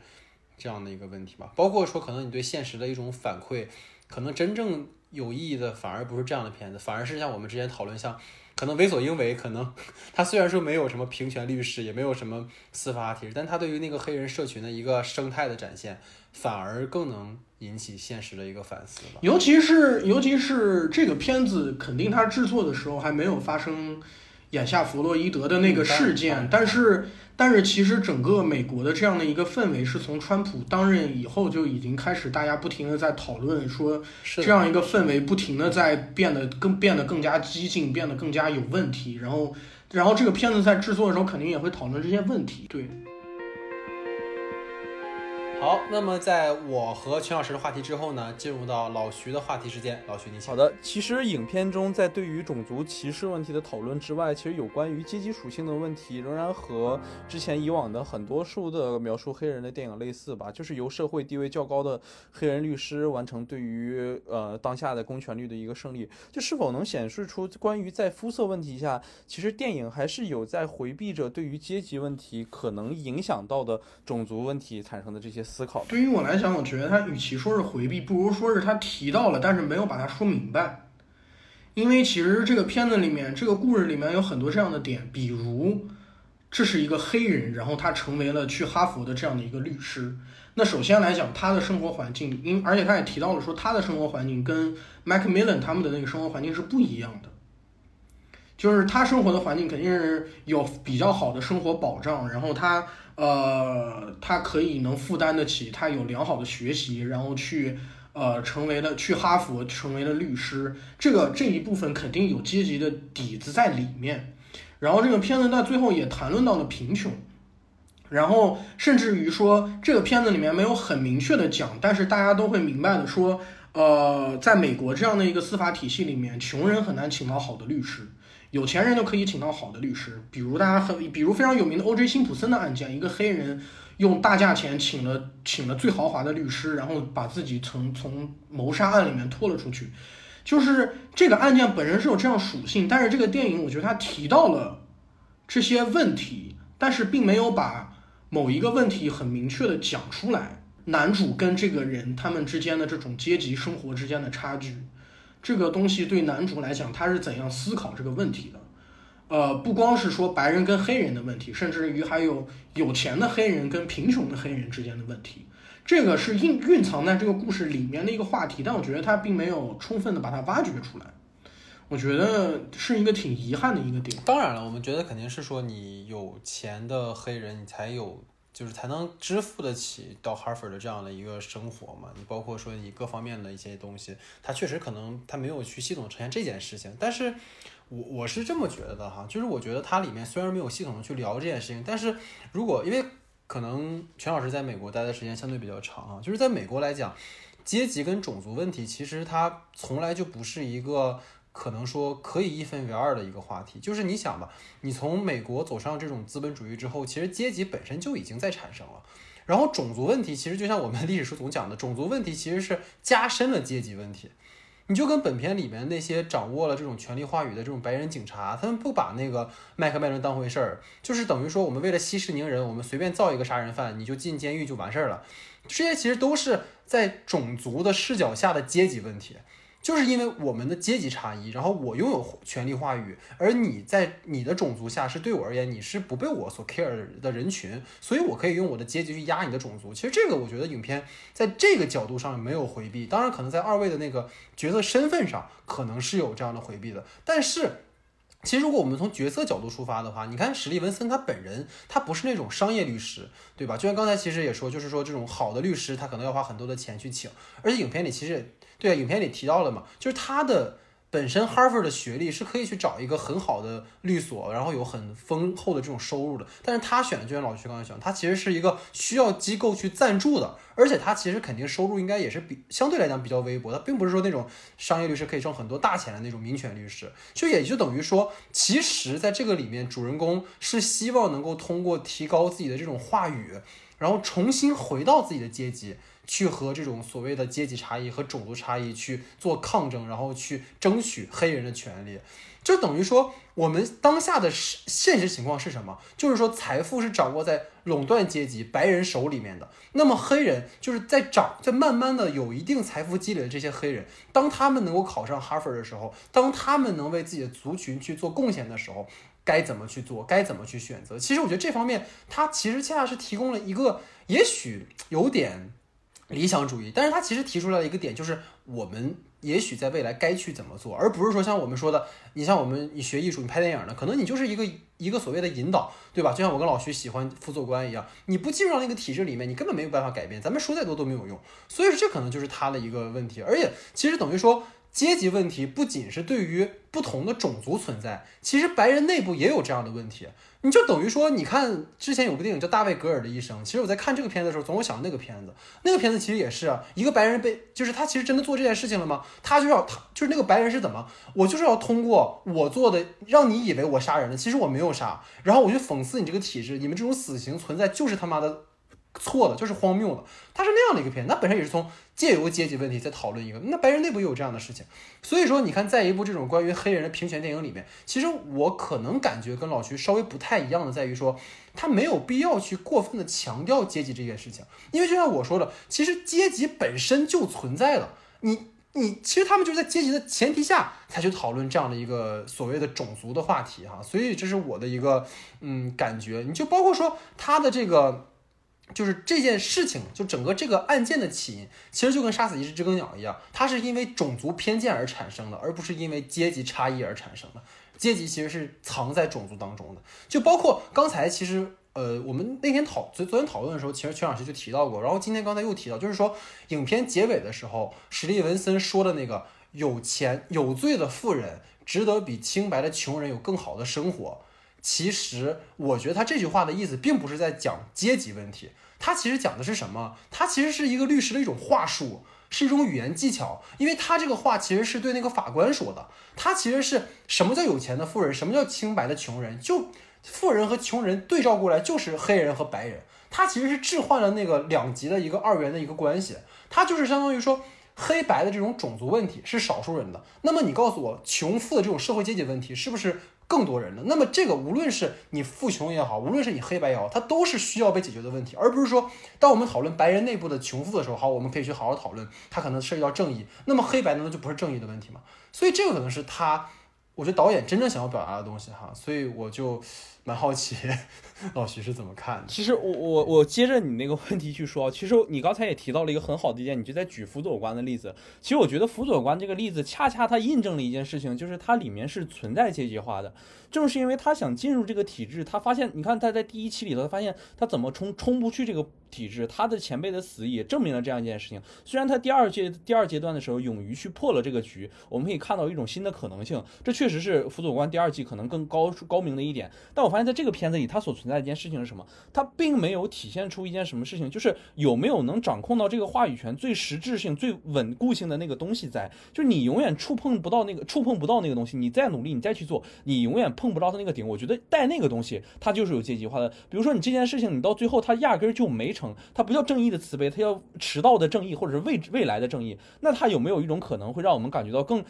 这样的一个问题吧。包括说可能你对现实的一种反馈，可能真正有意义的反而不是这样的片子，反而是像我们之前讨论像。可能为所应为，可能 他虽然说没有什么平权律师，也没有什么司法体制，但他对于那个黑人社群的一个生态的展现，反而更能引起现实的一个反思吧。尤其是尤其是这个片子，肯定他制作的时候还没有发生眼下弗洛伊德的那个事件，但是。但是其实整个美国的这样的一个氛围，是从川普当任以后就已经开始，大家不停的在讨论，说这样一个氛围不停的在变得更变得更加激进，变得更加有问题。然后，然后这个片子在制作的时候肯定也会讨论这些问题。对。好，那么在我和全老师的话题之后呢，进入到老徐的话题时间。老徐，你好的。其实影片中在对于种族歧视问题的讨论之外，其实有关于阶级属性的问题，仍然和之前以往的很多数的描述黑人的电影类似吧。就是由社会地位较高的黑人律师完成对于呃当下的公权力的一个胜利。就是否能显示出关于在肤色问题下，其实电影还是有在回避着对于阶级问题可能影响到的种族问题产生的这些。思考对于我来讲，我觉得他与其说是回避，不如说是他提到了，但是没有把它说明白。因为其实这个片子里面，这个故事里面有很多这样的点，比如这是一个黑人，然后他成为了去哈佛的这样的一个律师。那首先来讲，他的生活环境，因而且他也提到了说，他的生活环境跟 Macmillan 他们的那个生活环境是不一样的。就是他生活的环境肯定是有比较好的生活保障，然后他。呃，他可以能负担得起，他有良好的学习，然后去呃成为了去哈佛成为了律师，这个这一部分肯定有阶级的底子在里面。然后这个片子在最后也谈论到了贫穷，然后甚至于说这个片子里面没有很明确的讲，但是大家都会明白的说，呃，在美国这样的一个司法体系里面，穷人很难请到好的律师。有钱人就可以请到好的律师，比如大家很，比如非常有名的 O.J. 辛普森的案件，一个黑人用大价钱请了请了最豪华的律师，然后把自己从从谋杀案里面拖了出去。就是这个案件本身是有这样属性，但是这个电影我觉得它提到了这些问题，但是并没有把某一个问题很明确的讲出来。男主跟这个人他们之间的这种阶级生活之间的差距。这个东西对男主来讲，他是怎样思考这个问题的？呃，不光是说白人跟黑人的问题，甚至于还有有钱的黑人跟贫穷的黑人之间的问题，这个是蕴蕴藏在这个故事里面的一个话题，但我觉得他并没有充分的把它挖掘出来，我觉得是一个挺遗憾的一个点。当然了，我们觉得肯定是说你有钱的黑人，你才有。就是才能支付得起到 Harvard 的这样的一个生活嘛？你包括说你各方面的一些东西，他确实可能他没有去系统呈现这件事情。但是，我我是这么觉得的哈，就是我觉得它里面虽然没有系统的去聊这件事情，但是如果因为可能全老师在美国待的时间相对比较长啊，就是在美国来讲，阶级跟种族问题其实它从来就不是一个。可能说可以一分为二的一个话题，就是你想吧，你从美国走上这种资本主义之后，其实阶级本身就已经在产生了。然后种族问题其实就像我们历史书总讲的，种族问题其实是加深了阶级问题。你就跟本片里面那些掌握了这种权力话语的这种白人警察，他们不把那个麦克麦伦当回事儿，就是等于说我们为了息事宁人，我们随便造一个杀人犯，你就进监狱就完事儿了。这些其实都是在种族的视角下的阶级问题。就是因为我们的阶级差异，然后我拥有权力话语，而你在你的种族下是对我而言你是不被我所 care 的人群，所以我可以用我的阶级去压你的种族。其实这个我觉得影片在这个角度上没有回避，当然可能在二位的那个角色身份上可能是有这样的回避的。但是其实如果我们从角色角度出发的话，你看史蒂文森他本人他不是那种商业律师，对吧？就像刚才其实也说，就是说这种好的律师他可能要花很多的钱去请，而且影片里其实。对，影片里提到了嘛，就是他的本身 Harvard 的学历是可以去找一个很好的律所，然后有很丰厚的这种收入的。但是他选的就像老徐刚才讲，他其实是一个需要机构去赞助的，而且他其实肯定收入应该也是比相对来讲比较微薄。他并不是说那种商业律师可以挣很多大钱的那种民权律师，就也就等于说，其实在这个里面，主人公是希望能够通过提高自己的这种话语，然后重新回到自己的阶级。去和这种所谓的阶级差异和种族差异去做抗争，然后去争取黑人的权利，就等于说我们当下的现实情况是什么？就是说财富是掌握在垄断阶级白人手里面的。那么黑人就是在长，在慢慢的有一定财富积累的这些黑人，当他们能够考上哈佛的时候，当他们能为自己的族群去做贡献的时候，该怎么去做？该怎么去选择？其实我觉得这方面，它其实恰恰是提供了一个也许有点。理想主义，但是他其实提出来一个点，就是我们也许在未来该去怎么做，而不是说像我们说的，你像我们你学艺术，你拍电影的，可能你就是一个一个所谓的引导，对吧？就像我跟老徐喜欢副作官一样，你不进入到那个体制里面，你根本没有办法改变，咱们说再多都没有用。所以说这可能就是他的一个问题，而且其实等于说。阶级问题不仅是对于不同的种族存在，其实白人内部也有这样的问题。你就等于说，你看之前有部电影叫《大卫·格尔的一生》，其实我在看这个片子的时候，总会想到那个片子。那个片子其实也是，一个白人被，就是他其实真的做这件事情了吗？他就要他就是那个白人是怎么，我就是要通过我做的，让你以为我杀人了，其实我没有杀，然后我就讽刺你这个体制，你们这种死刑存在就是他妈的。错的，就是荒谬的。它是那样的一个片子，那本身也是从借由阶级问题在讨论一个。那白人内部也有这样的事情，所以说你看，在一部这种关于黑人的平权电影里面，其实我可能感觉跟老徐稍微不太一样的，在于说他没有必要去过分的强调阶级这件事情，因为就像我说的，其实阶级本身就存在了。你你其实他们就是在阶级的前提下才去讨论这样的一个所谓的种族的话题哈。所以这是我的一个嗯感觉。你就包括说他的这个。就是这件事情，就整个这个案件的起因，其实就跟杀死一只知更鸟一样，它是因为种族偏见而产生的，而不是因为阶级差异而产生的。阶级其实是藏在种族当中的，就包括刚才其实，呃，我们那天讨昨昨天讨论的时候，其实全老师就提到过，然后今天刚才又提到，就是说影片结尾的时候，史蒂文森说的那个有钱有罪的富人值得比清白的穷人有更好的生活。其实我觉得他这句话的意思并不是在讲阶级问题，他其实讲的是什么？他其实是一个律师的一种话术，是一种语言技巧。因为他这个话其实是对那个法官说的。他其实是什么叫有钱的富人，什么叫清白的穷人？就富人和穷人对照过来就是黑人和白人。他其实是置换了那个两极的一个二元的一个关系。他就是相当于说，黑白的这种种族问题是少数人的，那么你告诉我，穷富的这种社会阶级问题是不是更多人的？那么这个无论是你富穷也好，无论是你黑白也好，它都是需要被解决的问题，而不是说当我们讨论白人内部的穷富的时候，好，我们可以去好好讨论，它可能涉及到正义，那么黑白难道就不是正义的问题吗？所以这个可能是他，我觉得导演真正想要表达的东西哈，所以我就蛮好奇 老徐是怎么看的。其实我我我接着你那个问题去说，其实你刚才也提到了一个很好的一点，你就在举辅佐官的例子。其实我觉得辅佐官这个例子恰恰它印证了一件事情，就是它里面是存在阶级化的。正是因为他想进入这个体制，他发现，你看他在第一期里头，他发现他怎么冲冲不去这个体制，他的前辈的死也证明了这样一件事情。虽然他第二阶第二阶段的时候勇于去破了这个局，我们可以看到一种新的可能性，这确实是辅佐官第二季可能更高高明的一点。但我发现在这个片子里，他所存在一件事情是什么？它并没有体现出一件什么事情，就是有没有能掌控到这个话语权最实质性、最稳固性的那个东西在，就是你永远触碰不到那个触碰不到那个东西，你再努力，你再去做，你永远碰不到它那个顶。我觉得带那个东西，它就是有阶级化的。比如说你这件事情，你到最后它压根儿就没成，它不叫正义的慈悲，它叫迟到的正义，或者是未未来的正义。那它有没有一种可能会让我们感觉到更？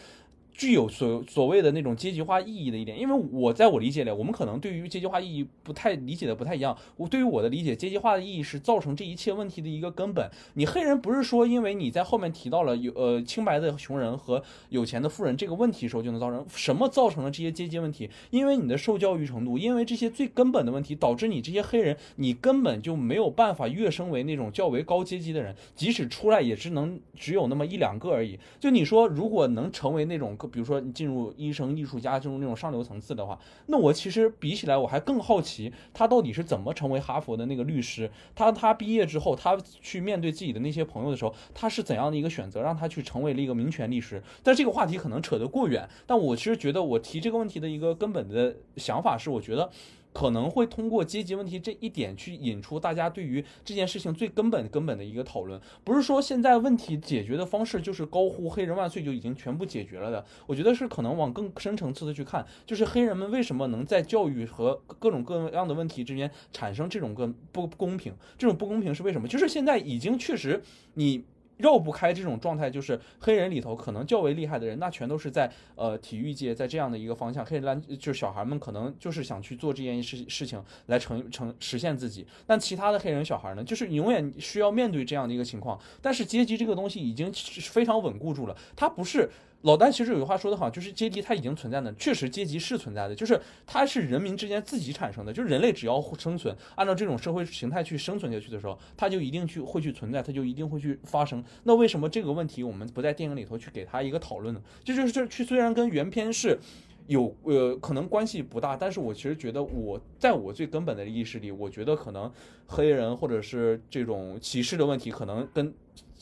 具有所所谓的那种阶级化意义的一点，因为我在我理解里，我们可能对于阶级化意义不太理解的不太一样。我对于我的理解，阶级化的意义是造成这一切问题的一个根本。你黑人不是说因为你在后面提到了有呃清白的穷人和有钱的富人这个问题时候就能造成什么造成了这些阶级问题？因为你的受教育程度，因为这些最根本的问题导致你这些黑人你根本就没有办法跃升为那种较为高阶级的人，即使出来也只能只有那么一两个而已。就你说如果能成为那种。比如说你进入医生、艺术家，进入那种上流层次的话，那我其实比起来我还更好奇，他到底是怎么成为哈佛的那个律师？他他毕业之后，他去面对自己的那些朋友的时候，他是怎样的一个选择，让他去成为了一个民权律师？但这个话题可能扯得过远。但我其实觉得，我提这个问题的一个根本的想法是，我觉得。可能会通过阶级问题这一点去引出大家对于这件事情最根本根本的一个讨论，不是说现在问题解决的方式就是高呼“黑人万岁”就已经全部解决了的。我觉得是可能往更深层次的去看，就是黑人们为什么能在教育和各种各样的问题之间产生这种个不不公平？这种不公平是为什么？就是现在已经确实你。绕不开这种状态，就是黑人里头可能较为厉害的人，那全都是在呃体育界，在这样的一个方向，黑人篮就是小孩们可能就是想去做这件事事情来成成实现自己。但其他的黑人小孩呢，就是永远需要面对这样的一个情况。但是阶级这个东西已经非常稳固住了，它不是。老丹其实有句话说得好，就是阶级它已经存在的，确实阶级是存在的，就是它是人民之间自己产生的，就是人类只要生存，按照这种社会形态去生存下去的时候，它就一定去会去存在，它就一定会去发生。那为什么这个问题我们不在电影里头去给他一个讨论呢？这就是这去虽然跟原片是有呃可能关系不大，但是我其实觉得我在我最根本的意识里，我觉得可能黑人或者是这种歧视的问题，可能跟。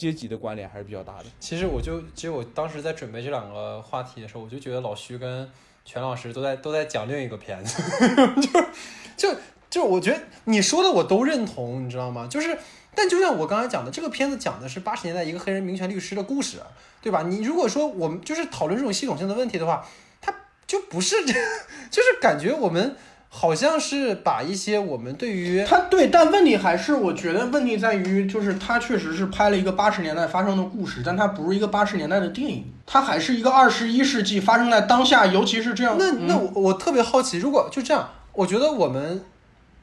阶级的关联还是比较大的。其实我就，其实我当时在准备这两个话题的时候，我就觉得老徐跟全老师都在都在讲另一个片子，就就就我觉得你说的我都认同，你知道吗？就是，但就像我刚才讲的，这个片子讲的是八十年代一个黑人民权律师的故事，对吧？你如果说我们就是讨论这种系统性的问题的话，它就不是这，就是感觉我们。好像是把一些我们对于他对，但问题还是我觉得问题在于，就是他确实是拍了一个八十年代发生的故事，但它不是一个八十年代的电影，它还是一个二十一世纪发生在当下，尤其是这样。那那我我特别好奇，如果就这样，我觉得我们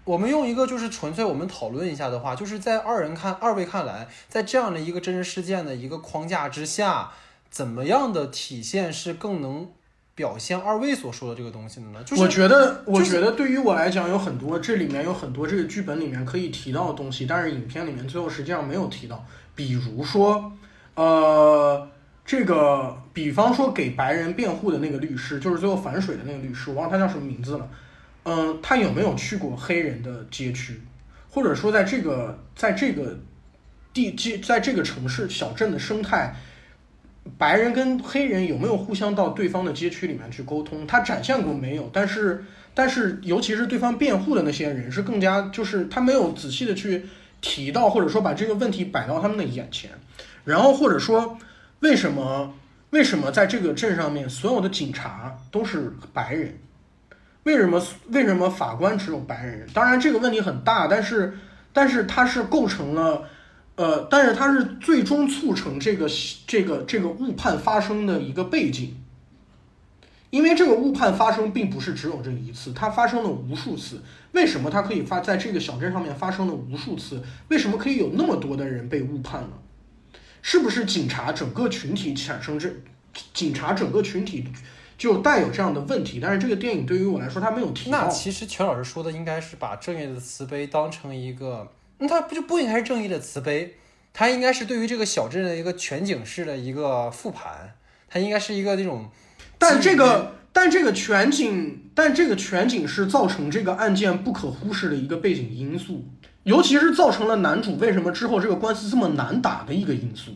我们用一个就是纯粹我们讨论一下的话，就是在二人看二位看来，在这样的一个真实事件的一个框架之下，怎么样的体现是更能？表现二位所说的这个东西的呢？就是我觉得，我觉得对于我来讲，有很多这里面有很多这个剧本里面可以提到的东西，但是影片里面最后实际上没有提到。比如说，呃，这个，比方说给白人辩护的那个律师，就是最后反水的那个律师，我忘了他叫什么名字了。嗯，他有没有去过黑人的街区，或者说在这个在这个地街，在这个城市小镇的生态？白人跟黑人有没有互相到对方的街区里面去沟通？他展现过没有？但是，但是，尤其是对方辩护的那些人是更加，就是他没有仔细的去提到，或者说把这个问题摆到他们的眼前。然后或者说，为什么为什么在这个镇上面所有的警察都是白人？为什么为什么法官只有白人？当然这个问题很大，但是但是它是构成了。呃，但是它是最终促成这个这个这个误判发生的一个背景。因为这个误判发生并不是只有这一次，它发生了无数次。为什么它可以发在这个小镇上面发生了无数次？为什么可以有那么多的人被误判呢？是不是警察整个群体产生这警察整个群体就带有这样的问题？但是这个电影对于我来说，它没有提到。那其实全老师说的应该是把正义的慈悲当成一个，那它不就不应该是正义的慈悲？它应该是对于这个小镇的一个全景式的一个复盘，它应该是一个那种。但这个，但这个全景，但这个全景是造成这个案件不可忽视的一个背景因素，尤其是造成了男主为什么之后这个官司这么难打的一个因素。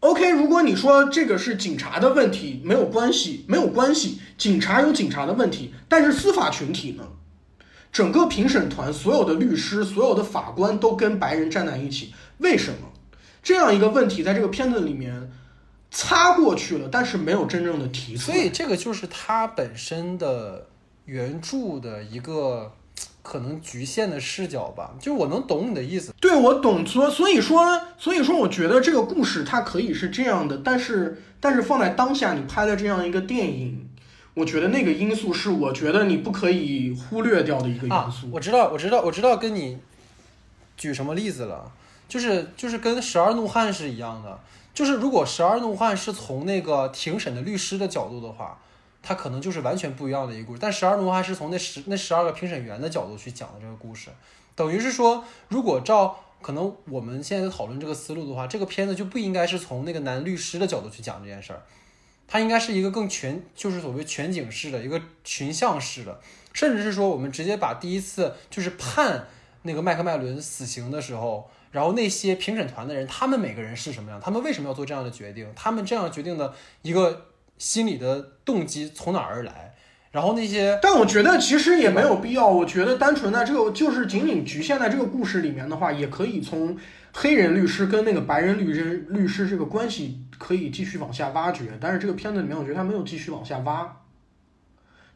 OK，如果你说这个是警察的问题，没有关系，没有关系，警察有警察的问题，但是司法群体呢？整个评审团所有的律师、所有的法官都跟白人站在一起，为什么？这样一个问题在这个片子里面。擦过去了，但是没有真正的提出。所以这个就是它本身的原著的一个可能局限的视角吧。就我能懂你的意思，对我懂。所所以说，所以说，我觉得这个故事它可以是这样的，但是但是放在当下，你拍的这样一个电影，我觉得那个因素是我觉得你不可以忽略掉的一个因素。我知道，我知道，我知道，跟你举什么例子了，就是就是跟《十二怒汉》是一样的。就是如果《十二怒汉》是从那个庭审的律师的角度的话，他可能就是完全不一样的一个故事。但《十二怒汉》是从那十那十二个评审员的角度去讲的这个故事，等于是说，如果照可能我们现在讨论这个思路的话，这个片子就不应该是从那个男律师的角度去讲这件事儿，它应该是一个更全，就是所谓全景式的一个群像式的，甚至是说我们直接把第一次就是判那个麦克麦伦死刑的时候。然后那些评审团的人，他们每个人是什么样？他们为什么要做这样的决定？他们这样决定的一个心理的动机从哪儿而来？然后那些，但我觉得其实也没有必要。我觉得单纯的这个就是仅仅局限在这个故事里面的话，也可以从黑人律师跟那个白人律师律师这个关系可以继续往下挖掘。但是这个片子里面，我觉得他没有继续往下挖。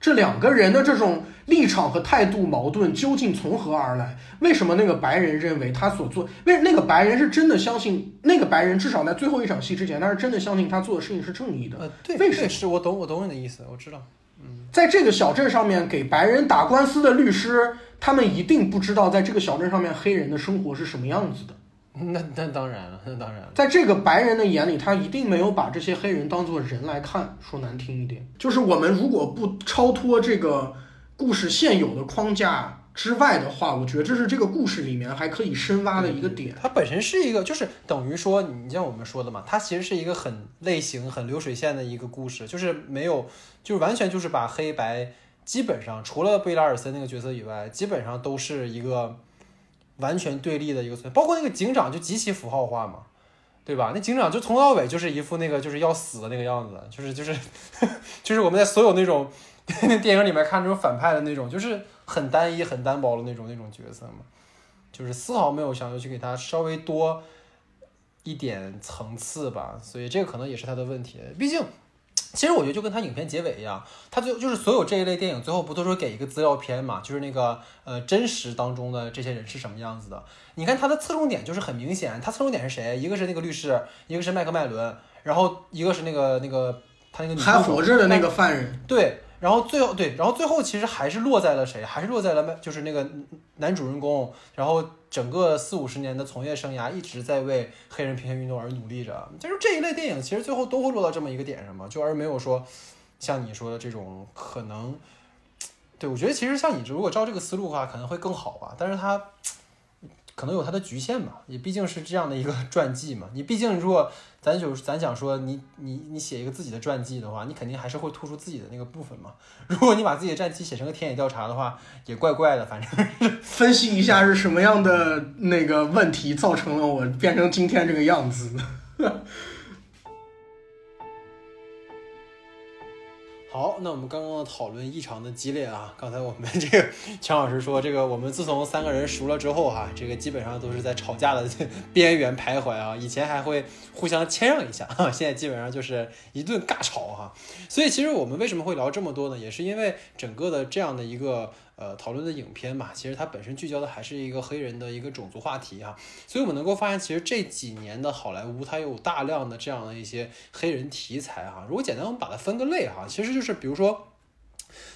这两个人的这种立场和态度矛盾究竟从何而来？为什么那个白人认为他所做，为那个白人是真的相信那个白人至少在最后一场戏之前，他是真的相信他做的事情是正义的？呃，对，为什么？是我懂，我懂你的意思，我知道。嗯，在这个小镇上面给白人打官司的律师，他们一定不知道在这个小镇上面黑人的生活是什么样子的。那那当然了，那当然了。在这个白人的眼里，他一定没有把这些黑人当做人来看。说难听一点，就是我们如果不超脱这个故事现有的框架之外的话，我觉得这是这个故事里面还可以深挖的一个点。它本身是一个，就是等于说，你像我们说的嘛，它其实是一个很类型、很流水线的一个故事，就是没有，就是完全就是把黑白基本上除了贝拉尔森那个角色以外，基本上都是一个。完全对立的一个存在，包括那个警长就极其符号化嘛，对吧？那警长就从头到尾就是一副那个就是要死的那个样子，就是就是 就是我们在所有那种 电影里面看这种反派的那种，就是很单一、很单薄的那种那种角色嘛，就是丝毫没有想要去给他稍微多一点层次吧，所以这个可能也是他的问题，毕竟。其实我觉得就跟他影片结尾一样，他最就是所有这一类电影最后不都是给一个资料片嘛？就是那个呃真实当中的这些人是什么样子的？你看他的侧重点就是很明显，他侧重点是谁？一个是那个律师，一个是麦克麦伦，然后一个是那个那个他那个还活着的那个犯人，对。然后最后对，然后最后其实还是落在了谁？还是落在了就是那个男主人公。然后整个四五十年的从业生涯一直在为黑人平权运动而努力着。就是这一类电影，其实最后都会落到这么一个点上嘛，就而没有说像你说的这种可能。对我觉得其实像你如果照这个思路的话，可能会更好吧。但是它。可能有它的局限吧，也毕竟是这样的一个 传记嘛。你毕竟如果咱就咱想说你你你写一个自己的传记的话，你肯定还是会突出自己的那个部分嘛。如果你把自己的传记写成个田野调查的话，也怪怪的。反正 分析一下是什么样的那个问题造成了我变成今天这个样子。好，那我们刚刚的讨论异常的激烈啊！刚才我们这个强老师说，这个我们自从三个人熟了之后哈，这个基本上都是在吵架的 边缘徘徊啊。以前还会互相谦让一下，现在基本上就是一顿尬吵哈。所以其实我们为什么会聊这么多呢？也是因为整个的这样的一个呃讨论的影片嘛，其实它本身聚焦的还是一个黑人的一个种族话题哈，所以我们能够发现，其实这几年的好莱坞它有大量的这样的一些黑人题材哈。如果简单我们把它分个类哈，其实就是比如说。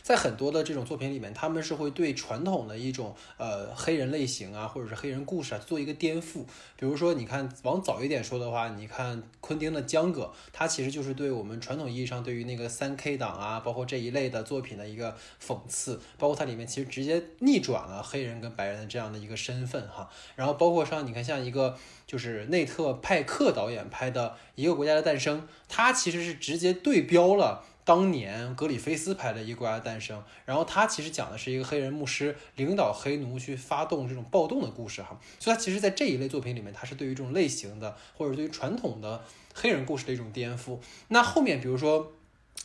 在很多的这种作品里面，他们是会对传统的一种呃黑人类型啊，或者是黑人故事啊做一个颠覆。比如说，你看往早一点说的话，你看昆汀的《江哥》，他其实就是对我们传统意义上对于那个三 K 党啊，包括这一类的作品的一个讽刺。包括它里面其实直接逆转了黑人跟白人的这样的一个身份哈。然后包括像你看像一个就是内特派克导演拍的《一个国家的诞生》，它其实是直接对标了。当年格里菲斯拍的《一个国家诞生》，然后他其实讲的是一个黑人牧师领导黑奴去发动这种暴动的故事哈，所以他其实，在这一类作品里面，他是对于这种类型的，或者对于传统的黑人故事的一种颠覆。那后面比如说。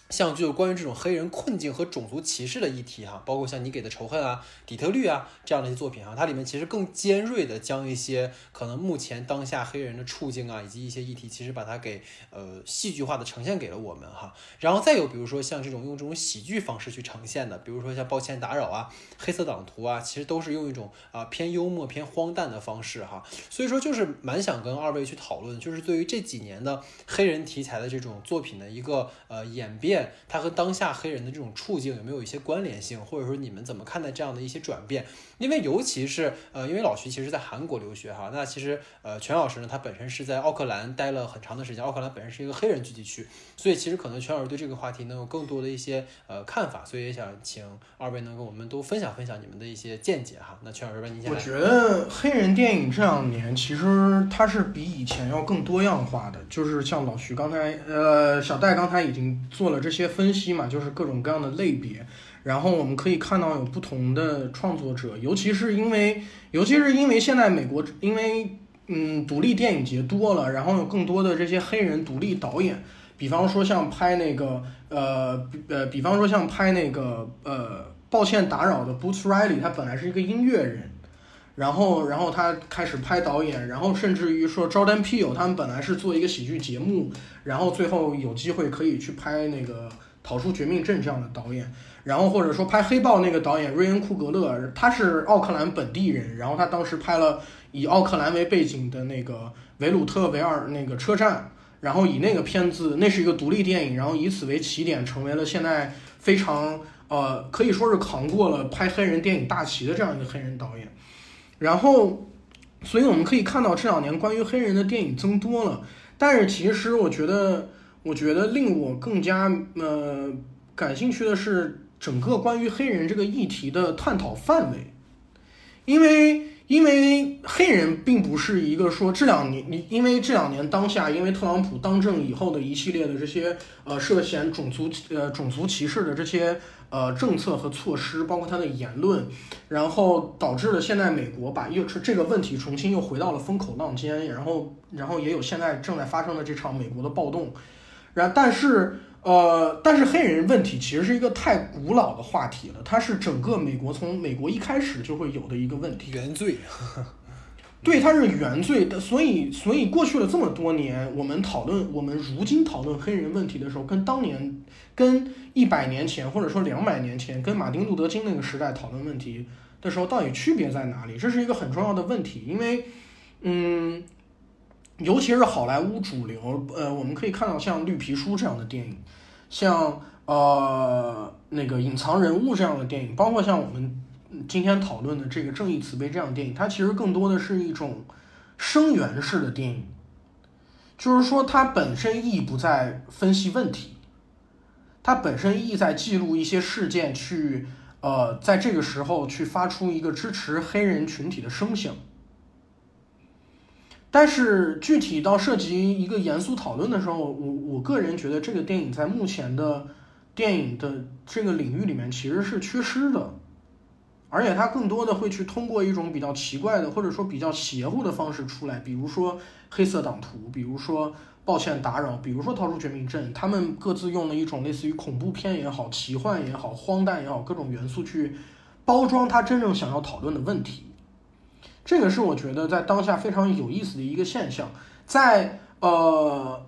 像就关于这种黑人困境和种族歧视的议题哈，包括像你给的仇恨啊、底特律啊这样的一些作品哈，它里面其实更尖锐的将一些可能目前当下黑人的处境啊，以及一些议题，其实把它给呃戏剧化的呈现给了我们哈。然后再有比如说像这种用这种喜剧方式去呈现的，比如说像抱歉打扰啊、黑色党徒啊，其实都是用一种啊偏幽默、偏荒诞的方式哈。所以说就是蛮想跟二位去讨论，就是对于这几年的黑人题材的这种作品的一个呃演变。它和当下黑人的这种处境有没有一些关联性，或者说你们怎么看待这样的一些转变？因为尤其是呃，因为老徐其实在韩国留学哈，那其实呃，全老师呢，他本身是在奥克兰待了很长的时间，奥克兰本身是一个黑人聚集区，所以其实可能全老师对这个话题能有更多的一些呃看法，所以也想请二位能跟我们都分享分享你们的一些见解哈。那全老师吧，您先我觉得黑人电影这两年其实它是比以前要更多样化的，就是像老徐刚才呃，小戴刚才已经做了这这些分析嘛，就是各种各样的类别。然后我们可以看到有不同的创作者，尤其是因为，尤其是因为现在美国因为嗯独立电影节多了，然后有更多的这些黑人独立导演，比方说像拍那个呃呃，比方说像拍那个呃，抱歉打扰的 Boots Riley，他本来是一个音乐人，然后然后他开始拍导演，然后甚至于说 Jordan Peel 他们本来是做一个喜剧节目，然后最后有机会可以去拍那个逃出绝命镇这样的导演。然后或者说拍黑豹那个导演瑞恩库格勒，他是奥克兰本地人，然后他当时拍了以奥克兰为背景的那个维鲁特维尔那个车站，然后以那个片子，那是一个独立电影，然后以此为起点，成为了现在非常呃可以说是扛过了拍黑人电影大旗的这样一个黑人导演。然后，所以我们可以看到这两年关于黑人的电影增多了，但是其实我觉得，我觉得令我更加呃感兴趣的是。整个关于黑人这个议题的探讨范围，因为因为黑人并不是一个说这两年你因为这两年当下因为特朗普当政以后的一系列的这些呃涉嫌种族呃种族歧视的这些呃政策和措施，包括他的言论，然后导致了现在美国把又这个问题重新又回到了风口浪尖，然后然后也有现在正在发生的这场美国的暴动，然但是。呃，但是黑人问题其实是一个太古老的话题了，它是整个美国从美国一开始就会有的一个问题，原罪。对，它是原罪的，所以，所以过去了这么多年，我们讨论，我们如今讨论黑人问题的时候，跟当年，跟一百年前或者说两百年前，跟马丁路德金那个时代讨论问题的时候，到底区别在哪里？这是一个很重要的问题，因为，嗯。尤其是好莱坞主流，呃，我们可以看到像《绿皮书》这样的电影，像呃那个《隐藏人物》这样的电影，包括像我们今天讨论的这个《正义慈悲》这样的电影，它其实更多的是一种声源式的电影，就是说它本身意义不在分析问题，它本身意义在记录一些事件，去呃在这个时候去发出一个支持黑人群体的声响。但是具体到涉及一个严肃讨论的时候，我我个人觉得这个电影在目前的电影的这个领域里面其实是缺失的，而且它更多的会去通过一种比较奇怪的或者说比较邪乎的方式出来，比如说黑色党徒，比如说抱歉打扰，比如说逃出绝命镇，他们各自用了一种类似于恐怖片也好、奇幻也好、荒诞也好各种元素去包装他真正想要讨论的问题。这个是我觉得在当下非常有意思的一个现象，在呃，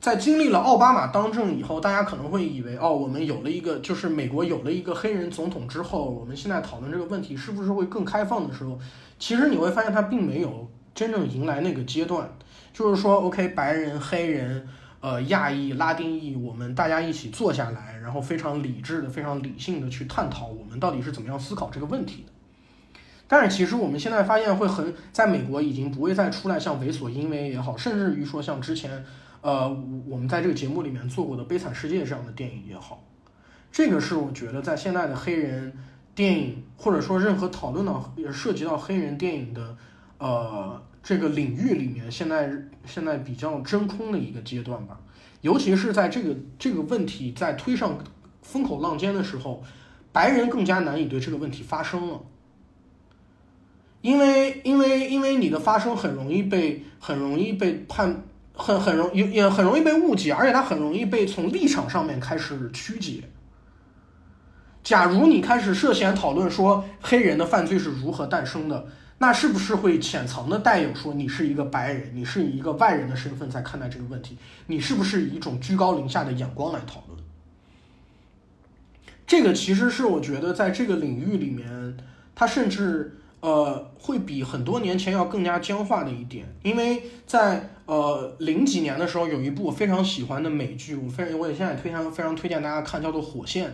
在经历了奥巴马当政以后，大家可能会以为，哦，我们有了一个，就是美国有了一个黑人总统之后，我们现在讨论这个问题是不是会更开放的时候，其实你会发现它并没有真正迎来那个阶段。就是说，OK，白人、黑人、呃，亚裔、拉丁裔，我们大家一起坐下来，然后非常理智的、非常理性的去探讨我们到底是怎么样思考这个问题的。但是其实我们现在发现会很，在美国已经不会再出来像《为所因为》也好，甚至于说像之前。呃，我们在这个节目里面做过的《悲惨世界》这样的电影也好，这个是我觉得在现在的黑人电影或者说任何讨论到也涉及到黑人电影的呃这个领域里面，现在现在比较真空的一个阶段吧。尤其是在这个这个问题在推上风口浪尖的时候，白人更加难以对这个问题发声了，因为因为因为你的发声很容易被很容易被判。很很容也也很容易被误解，而且它很容易被从立场上面开始曲解。假如你开始涉嫌讨论说黑人的犯罪是如何诞生的，那是不是会潜藏的带有说你是一个白人，你是以一个外人的身份在看待这个问题？你是不是以一种居高临下的眼光来讨论？这个其实是我觉得在这个领域里面，它甚至。呃，会比很多年前要更加僵化的一点，因为在呃零几年的时候，有一部我非常喜欢的美剧，我非常我也现在非常非常推荐大家看，叫做《火线》，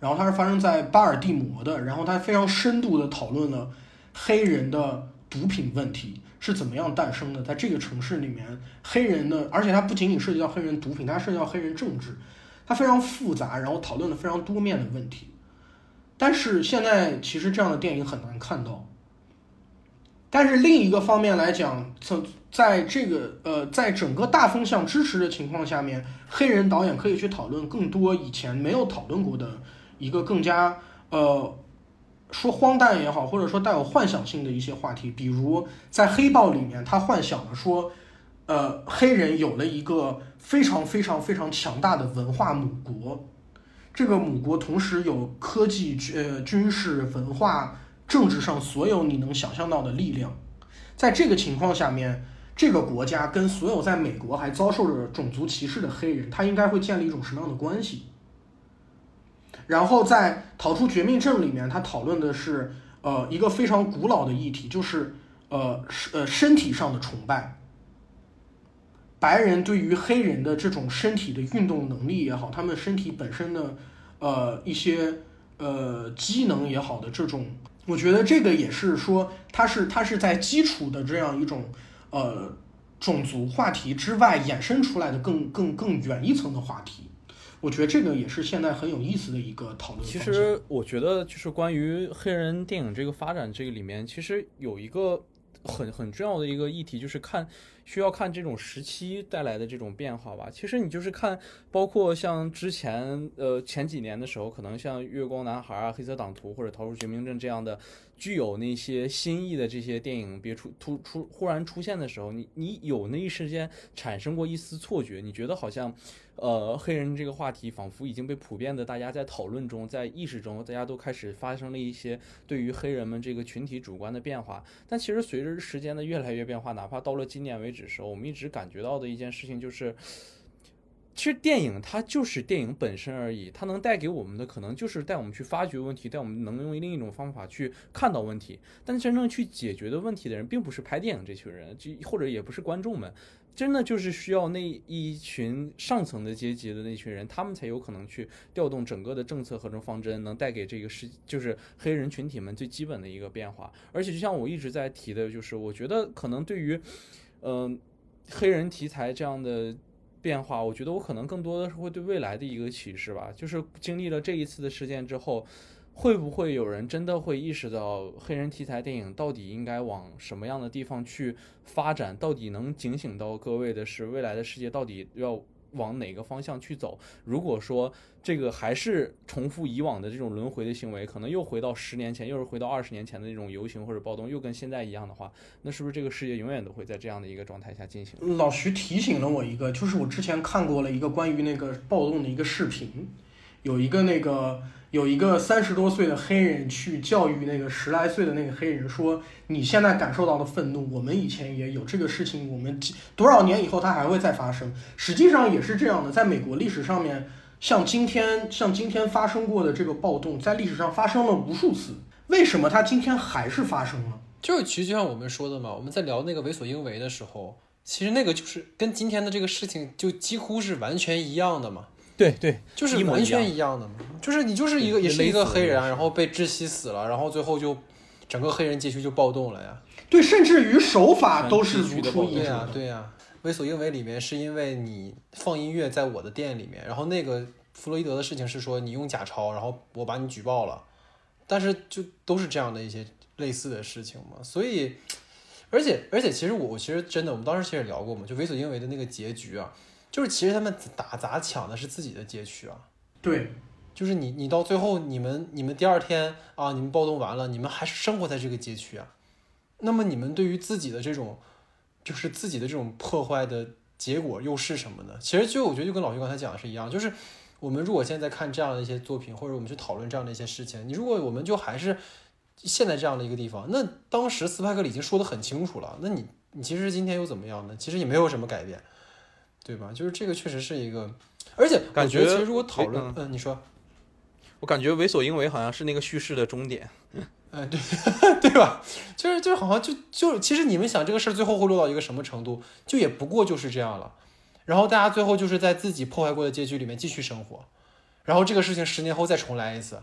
然后它是发生在巴尔的摩的，然后它非常深度的讨论了黑人的毒品问题是怎么样诞生的，在这个城市里面，黑人的，而且它不仅仅涉及到黑人毒品，它涉及到黑人政治，它非常复杂，然后讨论的非常多面的问题。但是现在其实这样的电影很难看到。但是另一个方面来讲，从在这个呃，在整个大风向支持的情况下面，黑人导演可以去讨论更多以前没有讨论过的一个更加呃说荒诞也好，或者说带有幻想性的一些话题。比如在《黑豹》里面，他幻想了说，呃，黑人有了一个非常非常非常强大的文化母国。这个母国同时有科技、呃军事、文化、政治上所有你能想象到的力量，在这个情况下面，这个国家跟所有在美国还遭受着种族歧视的黑人，他应该会建立一种什么样的关系？然后在《逃出绝命镇》里面，他讨论的是呃一个非常古老的议题，就是呃呃身体上的崇拜。白人对于黑人的这种身体的运动能力也好，他们身体本身的呃一些呃机能也好的这种，我觉得这个也是说，它是它是在基础的这样一种呃种族话题之外衍生出来的更更更远一层的话题。我觉得这个也是现在很有意思的一个讨论。其实我觉得就是关于黑人电影这个发展这个里面，其实有一个很很重要的一个议题，就是看。需要看这种时期带来的这种变化吧。其实你就是看，包括像之前呃前几年的时候，可能像《月光男孩》啊、《黑色党徒》或者《逃出绝命镇》这样的。具有那些新意的这些电影，别出突出忽然出现的时候，你你有那一时间产生过一丝错觉，你觉得好像，呃，黑人这个话题仿佛已经被普遍的大家在讨论中，在意识中，大家都开始发生了一些对于黑人们这个群体主观的变化。但其实随着时间的越来越变化，哪怕到了今年为止的时候，我们一直感觉到的一件事情就是。其实电影它就是电影本身而已，它能带给我们的可能就是带我们去发掘问题，带我们能用另一种方法去看到问题。但真正去解决的问题的人，并不是拍电影这群人，就或者也不是观众们，真的就是需要那一群上层的阶级的那群人，他们才有可能去调动整个的政策和这方针，能带给这个世就是黑人群体们最基本的一个变化。而且就像我一直在提的，就是我觉得可能对于，嗯，黑人题材这样的。变化，我觉得我可能更多的是会对未来的一个启示吧。就是经历了这一次的事件之后，会不会有人真的会意识到黑人题材电影到底应该往什么样的地方去发展？到底能警醒到各位的是未来的世界到底要？往哪个方向去走？如果说这个还是重复以往的这种轮回的行为，可能又回到十年前，又是回到二十年前的那种游行或者暴动，又跟现在一样的话，那是不是这个世界永远都会在这样的一个状态下进行？老徐提醒了我一个，就是我之前看过了一个关于那个暴动的一个视频，有一个那个有一个三十多岁的黑人去教育那个十来岁的那个黑人说：“你现在感受到的愤怒，我们以前也有这个事情，我们几多少年以后它还会再发生。”实际上也是这样的，在美国历史上面，像今天像今天发生过的这个暴动，在历史上发生了无数次，为什么它今天还是发生了？就是其实就像我们说的嘛，我们在聊那个为所应为的时候，其实那个就是跟今天的这个事情就几乎是完全一样的嘛，对对，就是完全一样的嘛，就是你就是一个也是一个黑人然后被窒息死了，然后最后就整个黑人街区就暴动了呀。对，甚至于手法都是如出一辙对呀、的。对呀、为所应为里面是因为你放音乐在我的店里面，然后那个弗洛伊德的事情是说你用假钞，然后我把你举报了，但是就都是这样的一些类似的事情嘛，所以，而且而且其实我我其实真的我们当时其实也聊过嘛，就为所应为的那个结局啊，就是其实他们打砸抢的是自己的街区啊，对，就是你你到最后你们你们第二天啊，你们暴动完了，你们还是生活在这个街区啊，那么你们对于自己的这种就是自己的这种破坏的结果又是什么呢？其实就我觉得就跟老徐刚才讲的是一样，就是我们如果现在看这样的一些作品，或者我们去讨论这样的一些事情，你如果我们就还是现在这样的一个地方，那当时斯派克里已经说的很清楚了，那你你其实今天又怎么样呢？其实也没有什么改变，对吧？就是这个确实是一个，而且感觉其实如果讨论嗯，嗯，你说。我感觉为所应为好像是那个叙事的终点。哎，对 对吧？就是就是好像就就其实你们想这个事儿最后会落到一个什么程度，就也不过就是这样了。然后大家最后就是在自己破坏过的结局里面继续生活，然后这个事情十年后再重来一次，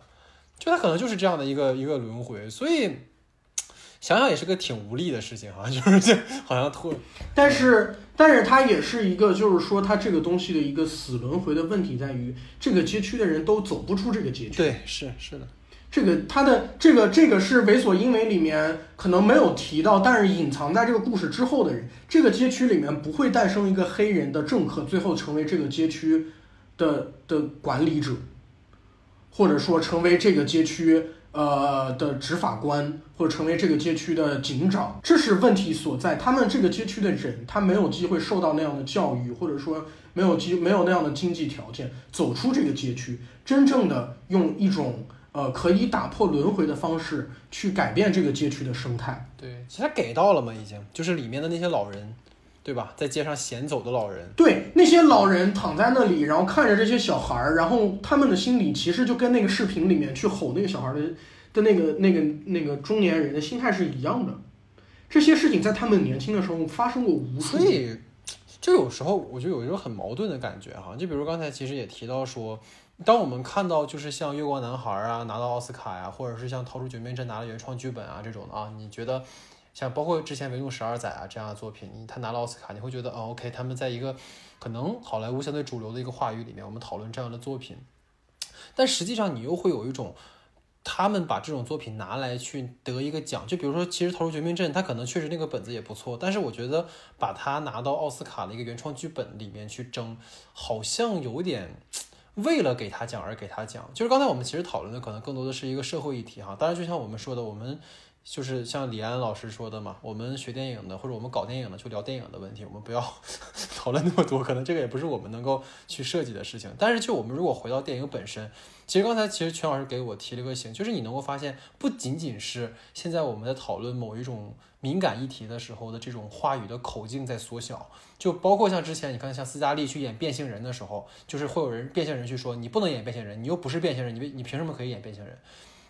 就它可能就是这样的一个一个轮回。所以想想也是个挺无力的事情哈，就是这好像突但是，但是它也是一个，就是说，它这个东西的一个死轮回的问题在于，这个街区的人都走不出这个街区。对是是的，这个它的这个这个是为所因为里面可能没有提到，但是隐藏在这个故事之后的人。这个街区里面不会诞生一个黑人的政客，最后成为这个街区的的管理者，或者说成为这个街区呃的执法官，或者成为这个街区的警长，这是问题所在。他们这个街区的人，他没有机会受到那样的教育，或者说没有机没有那样的经济条件，走出这个街区，真正的用一种呃可以打破轮回的方式去改变这个街区的生态。对，其实他给到了嘛，已经就是里面的那些老人，对吧？在街上闲走的老人，对那些老人躺在那里，然后看着这些小孩儿，然后他们的心里其实就跟那个视频里面去吼那个小孩儿的的那个那个那个中年人的心态是一样的。这些事情在他们年轻的时候发生过无数所。以，就有时候我就有一种很矛盾的感觉哈，就比如刚才其实也提到说，当我们看到就是像《月光男孩》啊拿到奥斯卡呀、或者是像《逃出绝命镇》拿了原创剧本啊这种的啊，你觉得像包括之前《维怒十二载》啊这样的作品，你他拿了奥斯卡，你会觉得哦，OK，他们在一个可能好莱坞相对主流的一个话语里面，我们讨论这样的作品，但实际上你又会有一种。他们把这种作品拿来去得一个奖，就比如说，其实《逃出绝命镇》，它可能确实那个本子也不错，但是我觉得把它拿到奥斯卡的一个原创剧本里面去争，好像有点为了给他奖而给他奖。就是刚才我们其实讨论的，可能更多的是一个社会议题哈。当然，就像我们说的，我们就是像李安老师说的嘛，我们学电影的或者我们搞电影的就聊电影的问题，我们不要 讨论那么多，可能这个也不是我们能够去设计的事情。但是就我们如果回到电影本身，其实刚才其实全老师给我提了个醒，就是你能够发现，不仅仅是现在我们在讨论某一种敏感议题的时候的这种话语的口径在缩小，就包括像之前你看像斯嘉丽去演变性人的时候，就是会有人变性人去说你不能演变性人，你又不是变性人，你为你凭什么可以演变性人？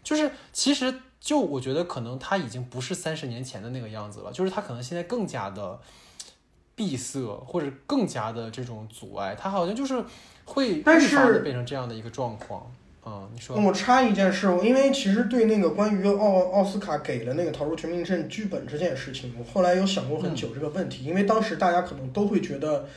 就是其实就我觉得可能他已经不是三十年前的那个样子了，就是他可能现在更加的闭塞，或者更加的这种阻碍，他好像就是会但是变成这样的一个状况。嗯，你说，我插一件事，因为其实对那个关于奥奥斯卡给了那个《逃出绝命镇》剧本这件事情，我后来有想过很久这个问题，因为当时大家可能都会觉得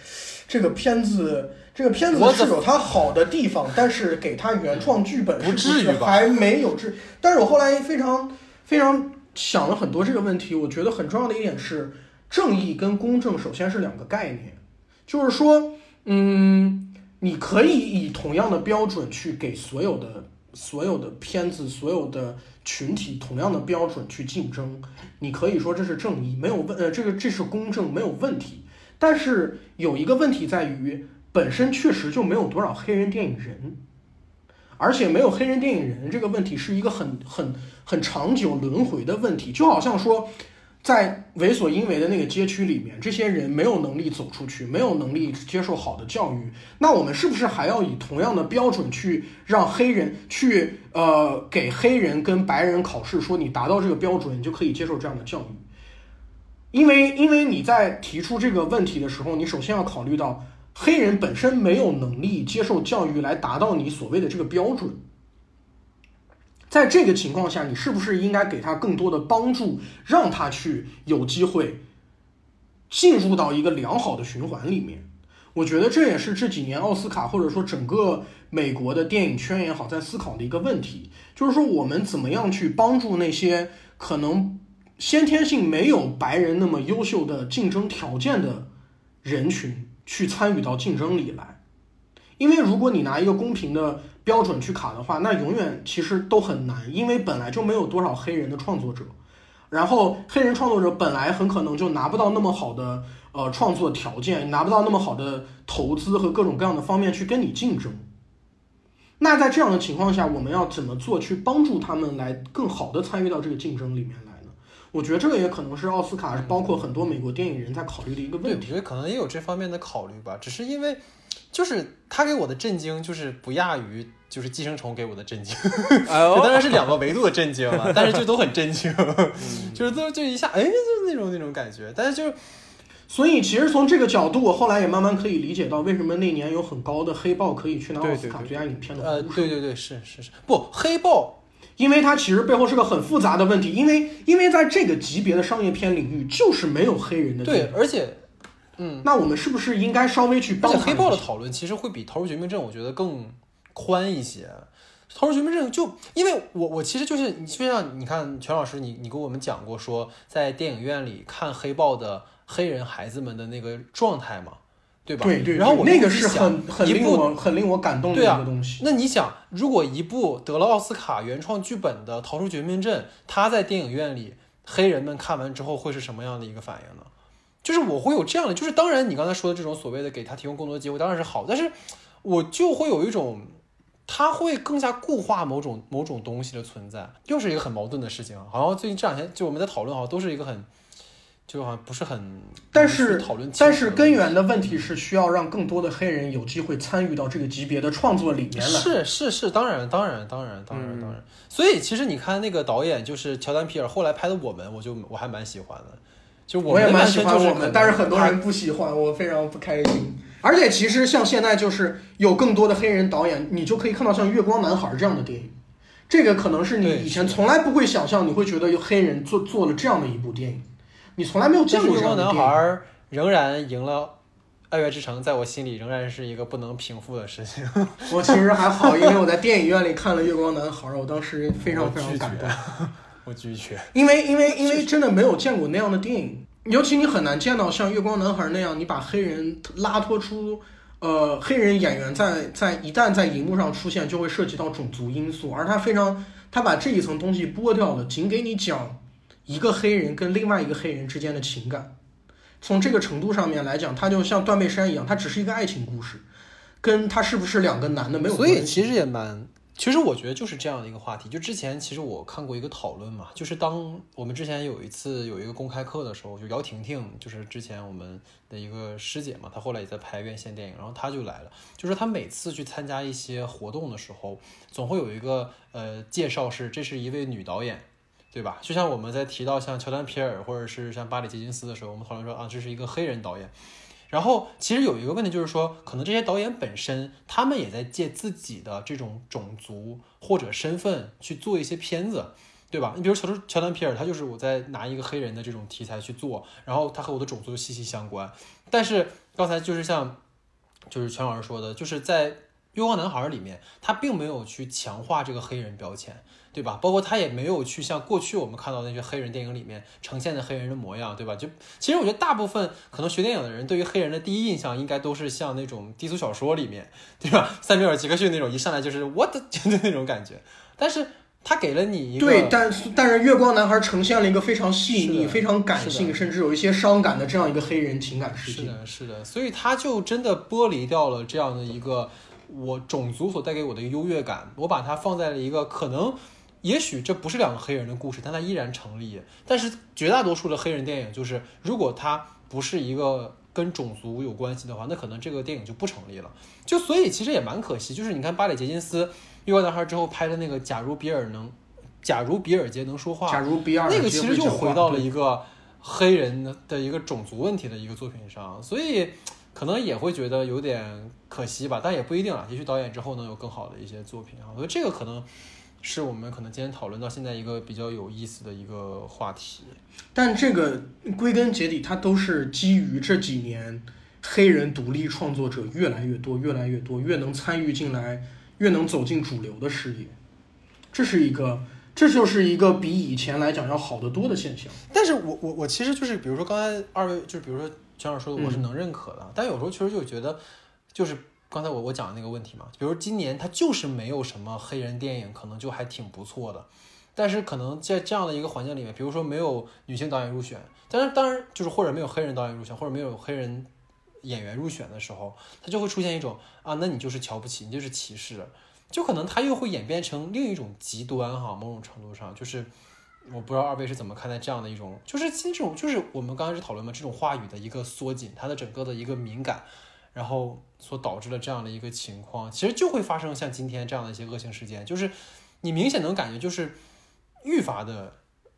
这个片子这个片子是有它好的地方，但是给它原创剧本是不至于吧是还没有至，但是我后来非常非常想了很多这个问题，我觉得很重要的一点是，正义跟公正首先是两个概念，就是说，嗯。你可以以同样的标准去给所有的所有的片子、所有的群体同样的标准去竞争，你可以说这是正义，没有问呃，这个这是公正，没有问题。但是有一个问题在于，本身确实就没有多少黑人电影人，而且没有黑人电影人这个问题是一个很很很长久轮回的问题，就好像说，在为所应为的那个街区里面，这些人没有能力走出去，没有能力接受好的教育，那我们是不是还要以同样的标准去让黑人去呃给黑人跟白人考试，说你达到这个标准，你就可以接受这样的教育？因为因为你在提出这个问题的时候，你首先要考虑到黑人本身没有能力接受教育来达到你所谓的这个标准。在这个情况下，你是不是应该给他更多的帮助，让他去有机会进入到一个良好的循环里面？我觉得这也是这几年奥斯卡或者说整个美国的电影圈也好，在思考的一个问题，就是说我们怎么样去帮助那些可能先天性没有白人那么优秀的竞争条件的人群去参与到竞争里来？因为如果你拿一个公平的标准去卡的话，那永远其实都很难，因为本来就没有多少黑人的创作者，然后黑人创作者本来很可能就拿不到那么好的呃创作条件，拿不到那么好的投资和各种各样的方面去跟你竞争。那在这样的情况下，我们要怎么做去帮助他们来更好的参与到这个竞争里面？我觉得这个也可能是奥斯卡，包括很多美国电影人在考虑的一个，问题。我觉得可能也有这方面的考虑吧，只是因为就是他给我的震惊就是不亚于就是寄生虫给我的震惊，哎当然是两个维度的震惊了，但是就都很震惊，就是都就一下哎，就是那种那种感觉，但是就是所以其实从这个角度，我后来也慢慢可以理解到为什么那年有很高的黑豹可以去拿奥斯卡最佳影片的呃，对对对，是是是，不黑豹因为它其实背后是个很复杂的问题，因为因为在这个级别的商业片领域，就是没有黑人的对，而且嗯，那我们是不是应该稍微去帮而且黑豹的讨论其实会比《逃出绝命镇》我觉得更宽一些。逃出绝命镇就因为我我其实就是你就像你看全老师你你跟我们讲过说在电影院里看黑豹的黑人孩子们的那个状态嘛，对吧？对对，然后我那个是想很很令我很令我感动的一个东西。那你想，如果一部得了奥斯卡原创剧本的《逃出绝命镇》，它在电影院里，黑人们看完之后会是什么样的一个反应呢？就是我会有这样的，就是当然你刚才说的这种所谓的给他提供更多的机会当然是好，但是我就会有一种，他会更加固化某种某种东西的存在，又是一个很矛盾的事情。好像最近这两天就我们在讨论，好像都是一个很，就好像不是很，但是讨论但是根源的问题是需要让更多的黑人有机会参与到这个级别的创作里面来。是是是，当然当然当然当然嗯当然。所以其实你看那个导演就是乔丹皮尔后来拍的《我们》，我就我还蛮喜欢的。就我也蛮喜欢我们，但是很多人不喜欢，我非常不开心。而且其实像现在就是有更多的黑人导演，你就可以看到像《月光男孩》这样的电影，这个可能是你以前从来不会想象，你会觉得有黑人做做了这样的一部电影，你从来没有见过月光男孩这样的电影。儿仍然赢了《爱乐之城》，在我心里仍然是一个不能平复的事情。我其实还好，因为我在电影院里看了《月光男孩》，我当时非常非常感动。我拒绝。因为因为因为真的没有见过那样的电影，尤其你很难见到像《月光男孩》那样，你把黑人拉脱出，呃，黑人演员在在一旦在荧幕上出现，就会涉及到种族因素，而他非常他把这一层东西剥掉了，仅给你讲一个黑人跟另外一个黑人之间的情感。从这个程度上面来讲，它就像断背山一样，它只是一个爱情故事，跟他是不是两个男的没有关系。所以其实也蛮，其实我觉得就是这样的一个话题。就之前其实我看过一个讨论嘛，就是当我们之前有一次有一个公开课的时候，就姚婷婷，就是之前我们的一个师姐嘛，她后来也在拍院线电影，然后她就来了，就是她每次去参加一些活动的时候，总会有一个呃介绍是这是一位女导演。对吧？就像我们在提到像乔丹皮尔或者是像巴里杰金斯的时候，我们讨论说啊，这是一个黑人导演。然后其实有一个问题就是说，可能这些导演本身他们也在借自己的这种种族或者身份去做一些片子，对吧？你比如乔乔丹皮尔，他就是我在拿一个黑人的这种题材去做，然后他和我的种族息息相关。但是刚才就是像就是全老师说的，就是在《月光男孩》里面，他并没有去强化这个黑人标签。对吧？包括他也没有去像过去我们看到那些黑人电影里面呈现的黑人的模样，对吧？就其实我觉得大部分可能学电影的人对于黑人的第一印象应该都是像那种低俗小说里面，对吧？塞缪尔·杰克逊那种一上来就是 what 就那种感觉，但是他给了你一个对，但是但是《月光男孩》呈现了一个非常细腻、非常感性，甚至有一些伤感的这样一个黑人情感世界。是的，是的，所以他就真的剥离掉了这样的一个我种族所带给我的优越感，我把它放在了一个可能，也许这不是两个黑人的故事，但它依然成立。但是绝大多数的黑人电影，就是如果它不是一个跟种族有关系的话，那可能这个电影就不成立了。就所以其实也蛮可惜，就是你看巴里·杰金斯《月光男孩》之后拍的那个《假如比尔能》，假如比尔杰能说话，假如比尔那个其实就回到了一个黑人的一个种族问题的一个作品上，所以可能也会觉得有点可惜吧，但也不一定了。也许导演之后能有更好的一些作品啊，所以这个可能是我们可能今天讨论到现在一个比较有意思的一个话题。但这个归根结底，它都是基于这几年黑人独立创作者越来越多、越来越多，越能参与进来，越能走进主流的视野。这是一个，这就是一个比以前来讲要好得多的现象。但是我我我其实就是，比如说刚才二位，就是比如说全老师说的，我是能认可的，但有时候确实就觉得，就是刚才我我讲的那个问题嘛，比如今年它就是没有什么黑人电影，可能就还挺不错的。但是可能在这样的一个环境里面，比如说没有女性导演入选，但是当然就是或者没有黑人导演入选，或者没有黑人演员入选的时候，它就会出现一种啊，那你就是瞧不起，你就是歧视，就可能它又会演变成另一种极端哈，某种程度上就是。我不知道二位是怎么看待这样的一种，就是其实这种就是我们刚开始讨论嘛，这种话语的一个缩紧，它的整个的一个敏感，然后所导致的这样的一个情况，其实就会发生像今天这样的一些恶性事件，就是你明显能感觉就是愈发的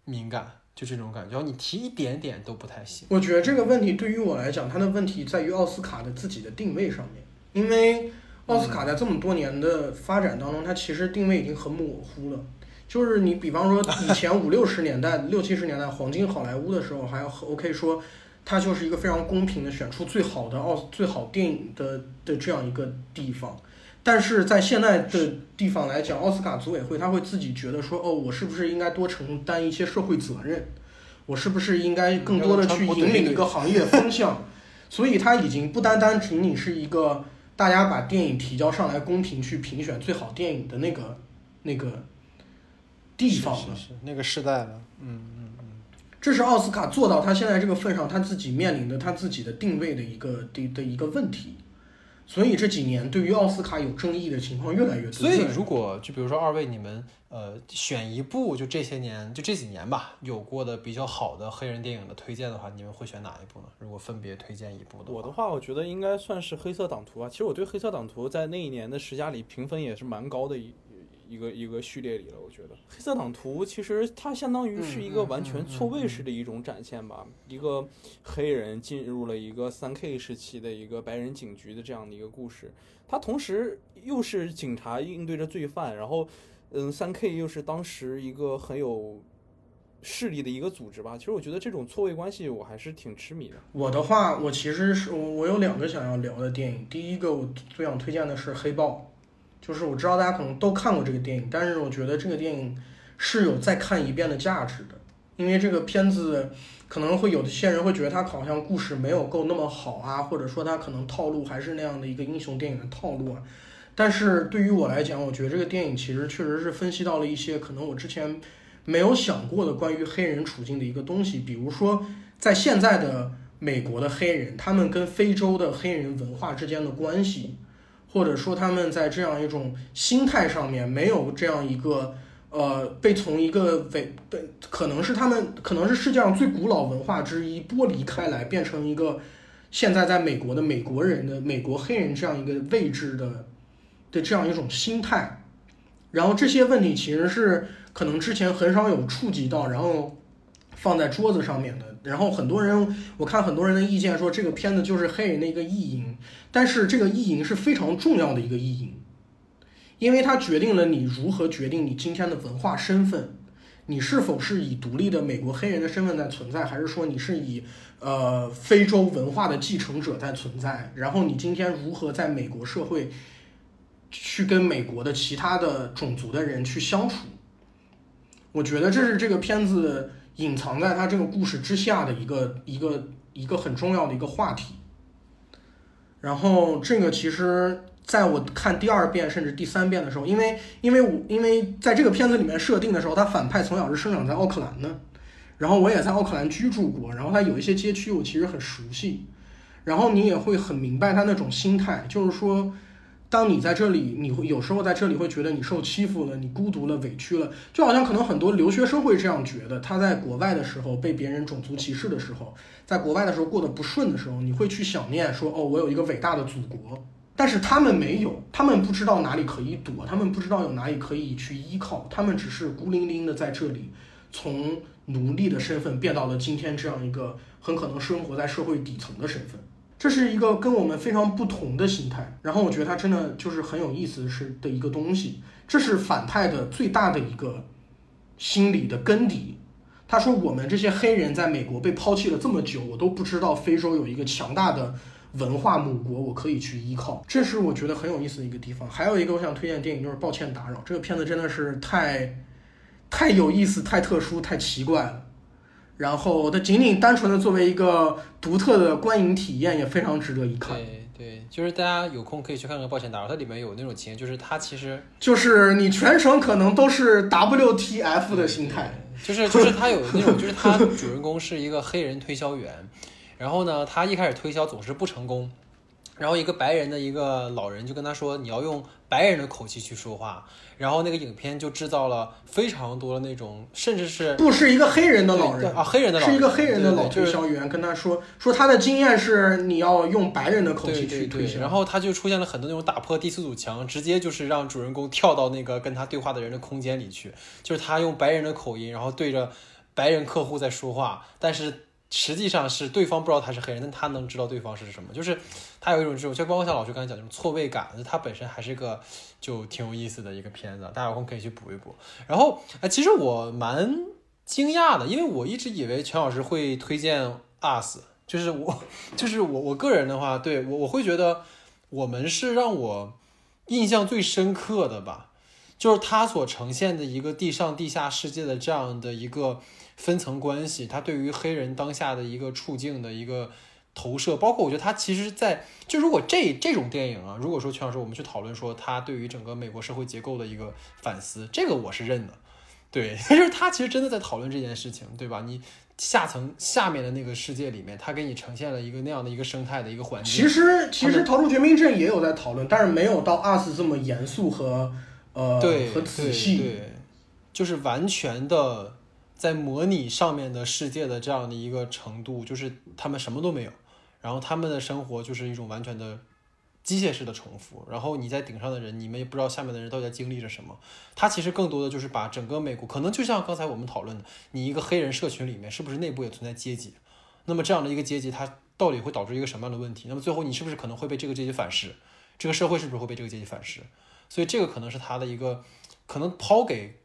敏感，就这种感觉，你提一点点都不太行。我觉得这个问题对于我来讲，它的问题在于奥斯卡的自己的定位上面，因为奥斯卡在这么多年的发展当中，它其实定位已经很模糊了。就是你比方说以前五六十年代、六七十年代黄金好莱坞的时候，还要 OK 说，它就是一个非常公平的选出最好的奥最好电影的的这样一个地方。但是在现在的地方来讲，奥斯卡组委会他会自己觉得说，哦，我是不是应该多承担一些社会责任？我是不是应该更多的去引领一个行业风向？所以它已经不单单仅仅是一个大家把电影提交上来公平去评选最好电影的那个那个地方了。那个时代了，嗯，这是奥斯卡做到他现在这个份上，他自己面临的他自己的定位的一个的的一个问题。所以这几年对于奥斯卡有争议的情况越来越多。所以如果就比如说二位你们呃选一部就这些年就这几年吧有过的比较好的黑人电影的推荐的话，你们会选哪一部呢？如果分别推荐一部的话，我的话，我觉得应该算是《黑色党徒》啊。其实我对《黑色党徒》在那一年的十佳里评分也是蛮高的一一个一个序列里了。我觉得《黑色党徒》其实它相当于是一个完全错位式的一种展现吧。一个黑人进入了一个三 K 时期的一个白人警局的这样的一个故事，它同时又是警察应对着罪犯，然后嗯，三 K 又是当时一个很有势力的一个组织吧。其实我觉得这种错位关系我还是挺痴迷的。我的话，我其实是我我有两个想要聊的电影。第一个我最想推荐的是《黑豹》，就是我知道大家可能都看过这个电影，但是我觉得这个电影是有再看一遍的价值的，因为这个片子可能会有的些人会觉得它好像故事没有够那么好啊，或者说它可能套路还是那样的一个英雄电影的套路啊。但是对于我来讲，我觉得这个电影其实确实是分析到了一些可能我之前没有想过的关于黑人处境的一个东西，比如说在现在的美国的黑人，他们跟非洲的黑人文化之间的关系，或者说他们在这样一种心态上面没有这样一个呃被从一个伪被可能是他们可能是世界上最古老文化之一剥离开来，变成一个现在在美国的美国人的美国黑人这样一个位置的的这样一种心态，然后这些问题其实是可能之前很少有触及到，然后放在桌子上面的。然后很多人，我看很多人的意见说这个片子就是黑人的一个意淫，但是这个意淫是非常重要的一个意淫，因为它决定了你如何决定你今天的文化身份，你是否是以独立的美国黑人的身份在存在，还是说你是以呃非洲文化的继承者在存在？然后你今天如何在美国社会去跟美国的其他的种族的人去相处？我觉得这是这个片子隐藏在他这个故事之下的一个一个一个很重要的一个话题。然后这个其实在我看第二遍甚至第三遍的时候，因为因为我因为在这个片子里面设定的时候，他反派从小是生长在奥克兰的，然后我也在奥克兰居住过，然后他有一些街区我其实很熟悉，然后你也会很明白他那种心态，就是说当你在这里，你会有时候在这里会觉得你受欺负了，你孤独了，委屈了，就好像可能很多留学生会这样觉得。他在国外的时候被别人种族歧视的时候，在国外的时候过得不顺的时候，你会去想念说，哦，我有一个伟大的祖国。但是他们没有，他们不知道哪里可以躲，他们不知道有哪里可以去依靠，他们只是孤零零的在这里，从奴隶的身份变到了今天这样一个很可能生活在社会底层的身份。这是一个跟我们非常不同的心态，然后我觉得它真的就是很有意思是的一个东西，这是反派的最大的一个心理的根底。他说我们这些黑人在美国被抛弃了这么久，我都不知道非洲有一个强大的文化母国，我可以去依靠，这是我觉得很有意思的一个地方。还有一个我想推荐的电影就是《抱歉打扰》，这个片子真的是太太有意思、太特殊、太奇怪了。然后它仅仅单纯的作为一个独特的观影体验，也非常值得一看。对对，就是大家有空可以去看看《抱歉打扰》，它里面有那种情节，就是它其实就是你全程可能都是 WTF 的心态，就是就是它有那种，就是它主人公是一个黑人推销员，然后呢，他一开始推销总是不成功。然后一个白人的一个老人就跟他说：“你要用白人的口气去说话。”然后那个影片就制造了非常多的那种，甚至是不是一个黑人的老人啊，黑人的老是一个黑人的老推销员跟他说说他的经验是你要用白人的口气去推销。然后他就出现了很多那种打破第四堵墙，直接就是让主人公跳到那个跟他对话的人的空间里去，就是他用白人的口音，然后对着白人客户在说话，但是。实际上是对方不知道他是黑人，但他能知道对方是什么，就是他有一种这种，就包括像老师刚才讲这种错位感，他本身还是个就挺有意思的一个片子，大家有空可以去补一补。然后，哎，其实我蛮惊讶的，因为我一直以为全老师会推荐《us》，就是我，就是我，我个人的话，对我我会觉得我们是让我印象最深刻的吧，就是他所呈现的一个地上地下世界的这样的一个。分层关系，他对于黑人当下的一个处境的一个投射，包括我觉得他其实，在就如果这这种电影啊，如果说全老师我们去讨论说他对于整个美国社会结构的一个反思，这个我是认的，对，就是他其实真的在讨论这件事情，对吧？你下层下面的那个世界里面，他给你呈现了一个那样的一个生态的一个环境。其实其实逃出绝命镇也有在讨论，但是没有到 us 这么严肃和呃对和仔细，对，就是完全的。在模拟上面的世界的这样的一个程度，就是他们什么都没有，然后他们的生活就是一种完全的机械式的重复。然后你在顶上的人，你们也不知道下面的人到底在经历着什么。他其实更多的就是把整个美国，可能就像刚才我们讨论的，你一个黑人社群里面是不是内部也存在阶级？那么这样的一个阶级，它到底会导致一个什么样的问题？那么最后你是不是可能会被这个阶级反噬？这个社会是不是会被这个阶级反噬？所以这个可能是他的一个可能抛给。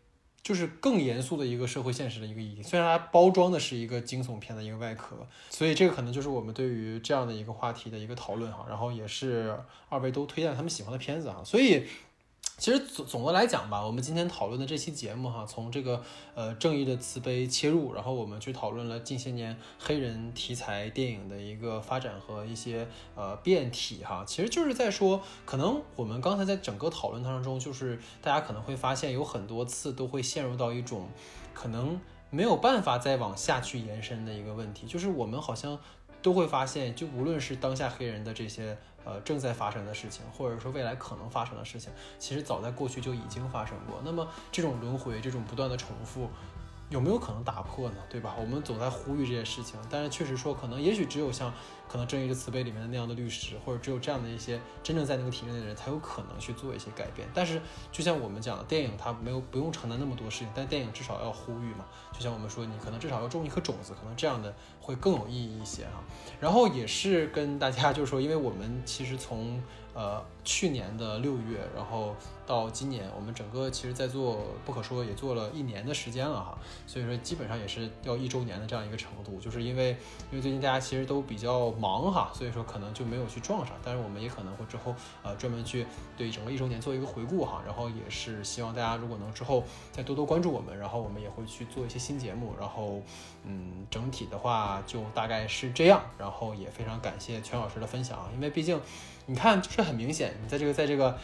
就是更严肃的一个社会现实的一个意义，虽然它包装的是一个惊悚片的一个外壳，所以这个可能就是我们对于这样的一个话题的一个讨论哈，然后也是二位都推荐他们喜欢的片子啊，所以。其实总总的来讲吧，我们今天讨论的这期节目哈，从这个呃正义的慈悲切入，然后我们去讨论了近些年黑人题材电影的一个发展和一些呃变体哈，其实就是在说，可能我们刚才在整个讨论当中，就是大家可能会发现有很多次都会陷入到一种可能没有办法再往下去延伸的一个问题，就是我们好像都会发现，就无论是当下黑人的这些。呃，正在发生的事情，或者说未来可能发生的事情，其实早在过去就已经发生过。那么这种轮回，这种不断的重复。有没有可能打破呢？对吧？我们总在呼吁这些事情，但是确实说，可能也许只有像可能《正义的慈悲》里面的那样的律师，或者只有这样的一些真正在那个体制内的人，才有可能去做一些改变。但是，就像我们讲的，电影它没有不用承担那么多事情，但电影至少要呼吁嘛。就像我们说，你可能至少要种一颗种子，可能这样的会更有意义一些哈。然后也是跟大家就是说，因为我们其实从呃去年的六月，然后。到今年，我们整个其实，在做不可说也做了一年的时间了哈，所以说基本上也是要一周年的这样一个程度，就是因为因为最近大家其实都比较忙哈，所以说可能就没有去撞上，但是我们也可能会之后呃专门去对整个一周年做一个回顾哈，然后也是希望大家如果能之后再多多关注我们，然后我们也会去做一些新节目，然后嗯整体的话就大概是这样，然后也非常感谢全老师的分享，因为毕竟你看就是很明显，你在这个在这个。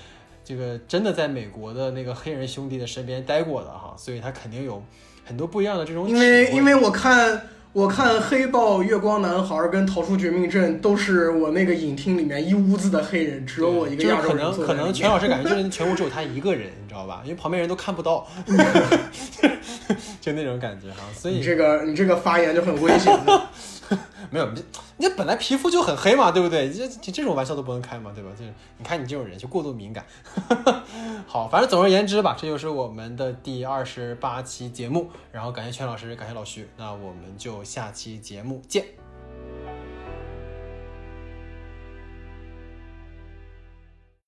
这个真的在美国的那个黑人兄弟的身边待过的哈，所以他肯定有很多不一样的这种。因为因为我看我看黑豹、月光男孩跟逃出绝命镇都是我那个影厅里面一屋子的黑人，只有我一个亚洲人可能可。能全老师感觉就是全屋只有他一个人，你知道吧？因为旁边人都看不到，就那种感觉哈。所以你这个你这个发言就很危险。没有你你本来皮肤就很黑嘛，对不对？这这种玩笑都不能开嘛，对吧？就是你看你这种人就过度敏感。好，反正总而言之吧，这就是我们的第二十八期节目。然后感谢全老师，感谢老徐，那我们就下期节目见。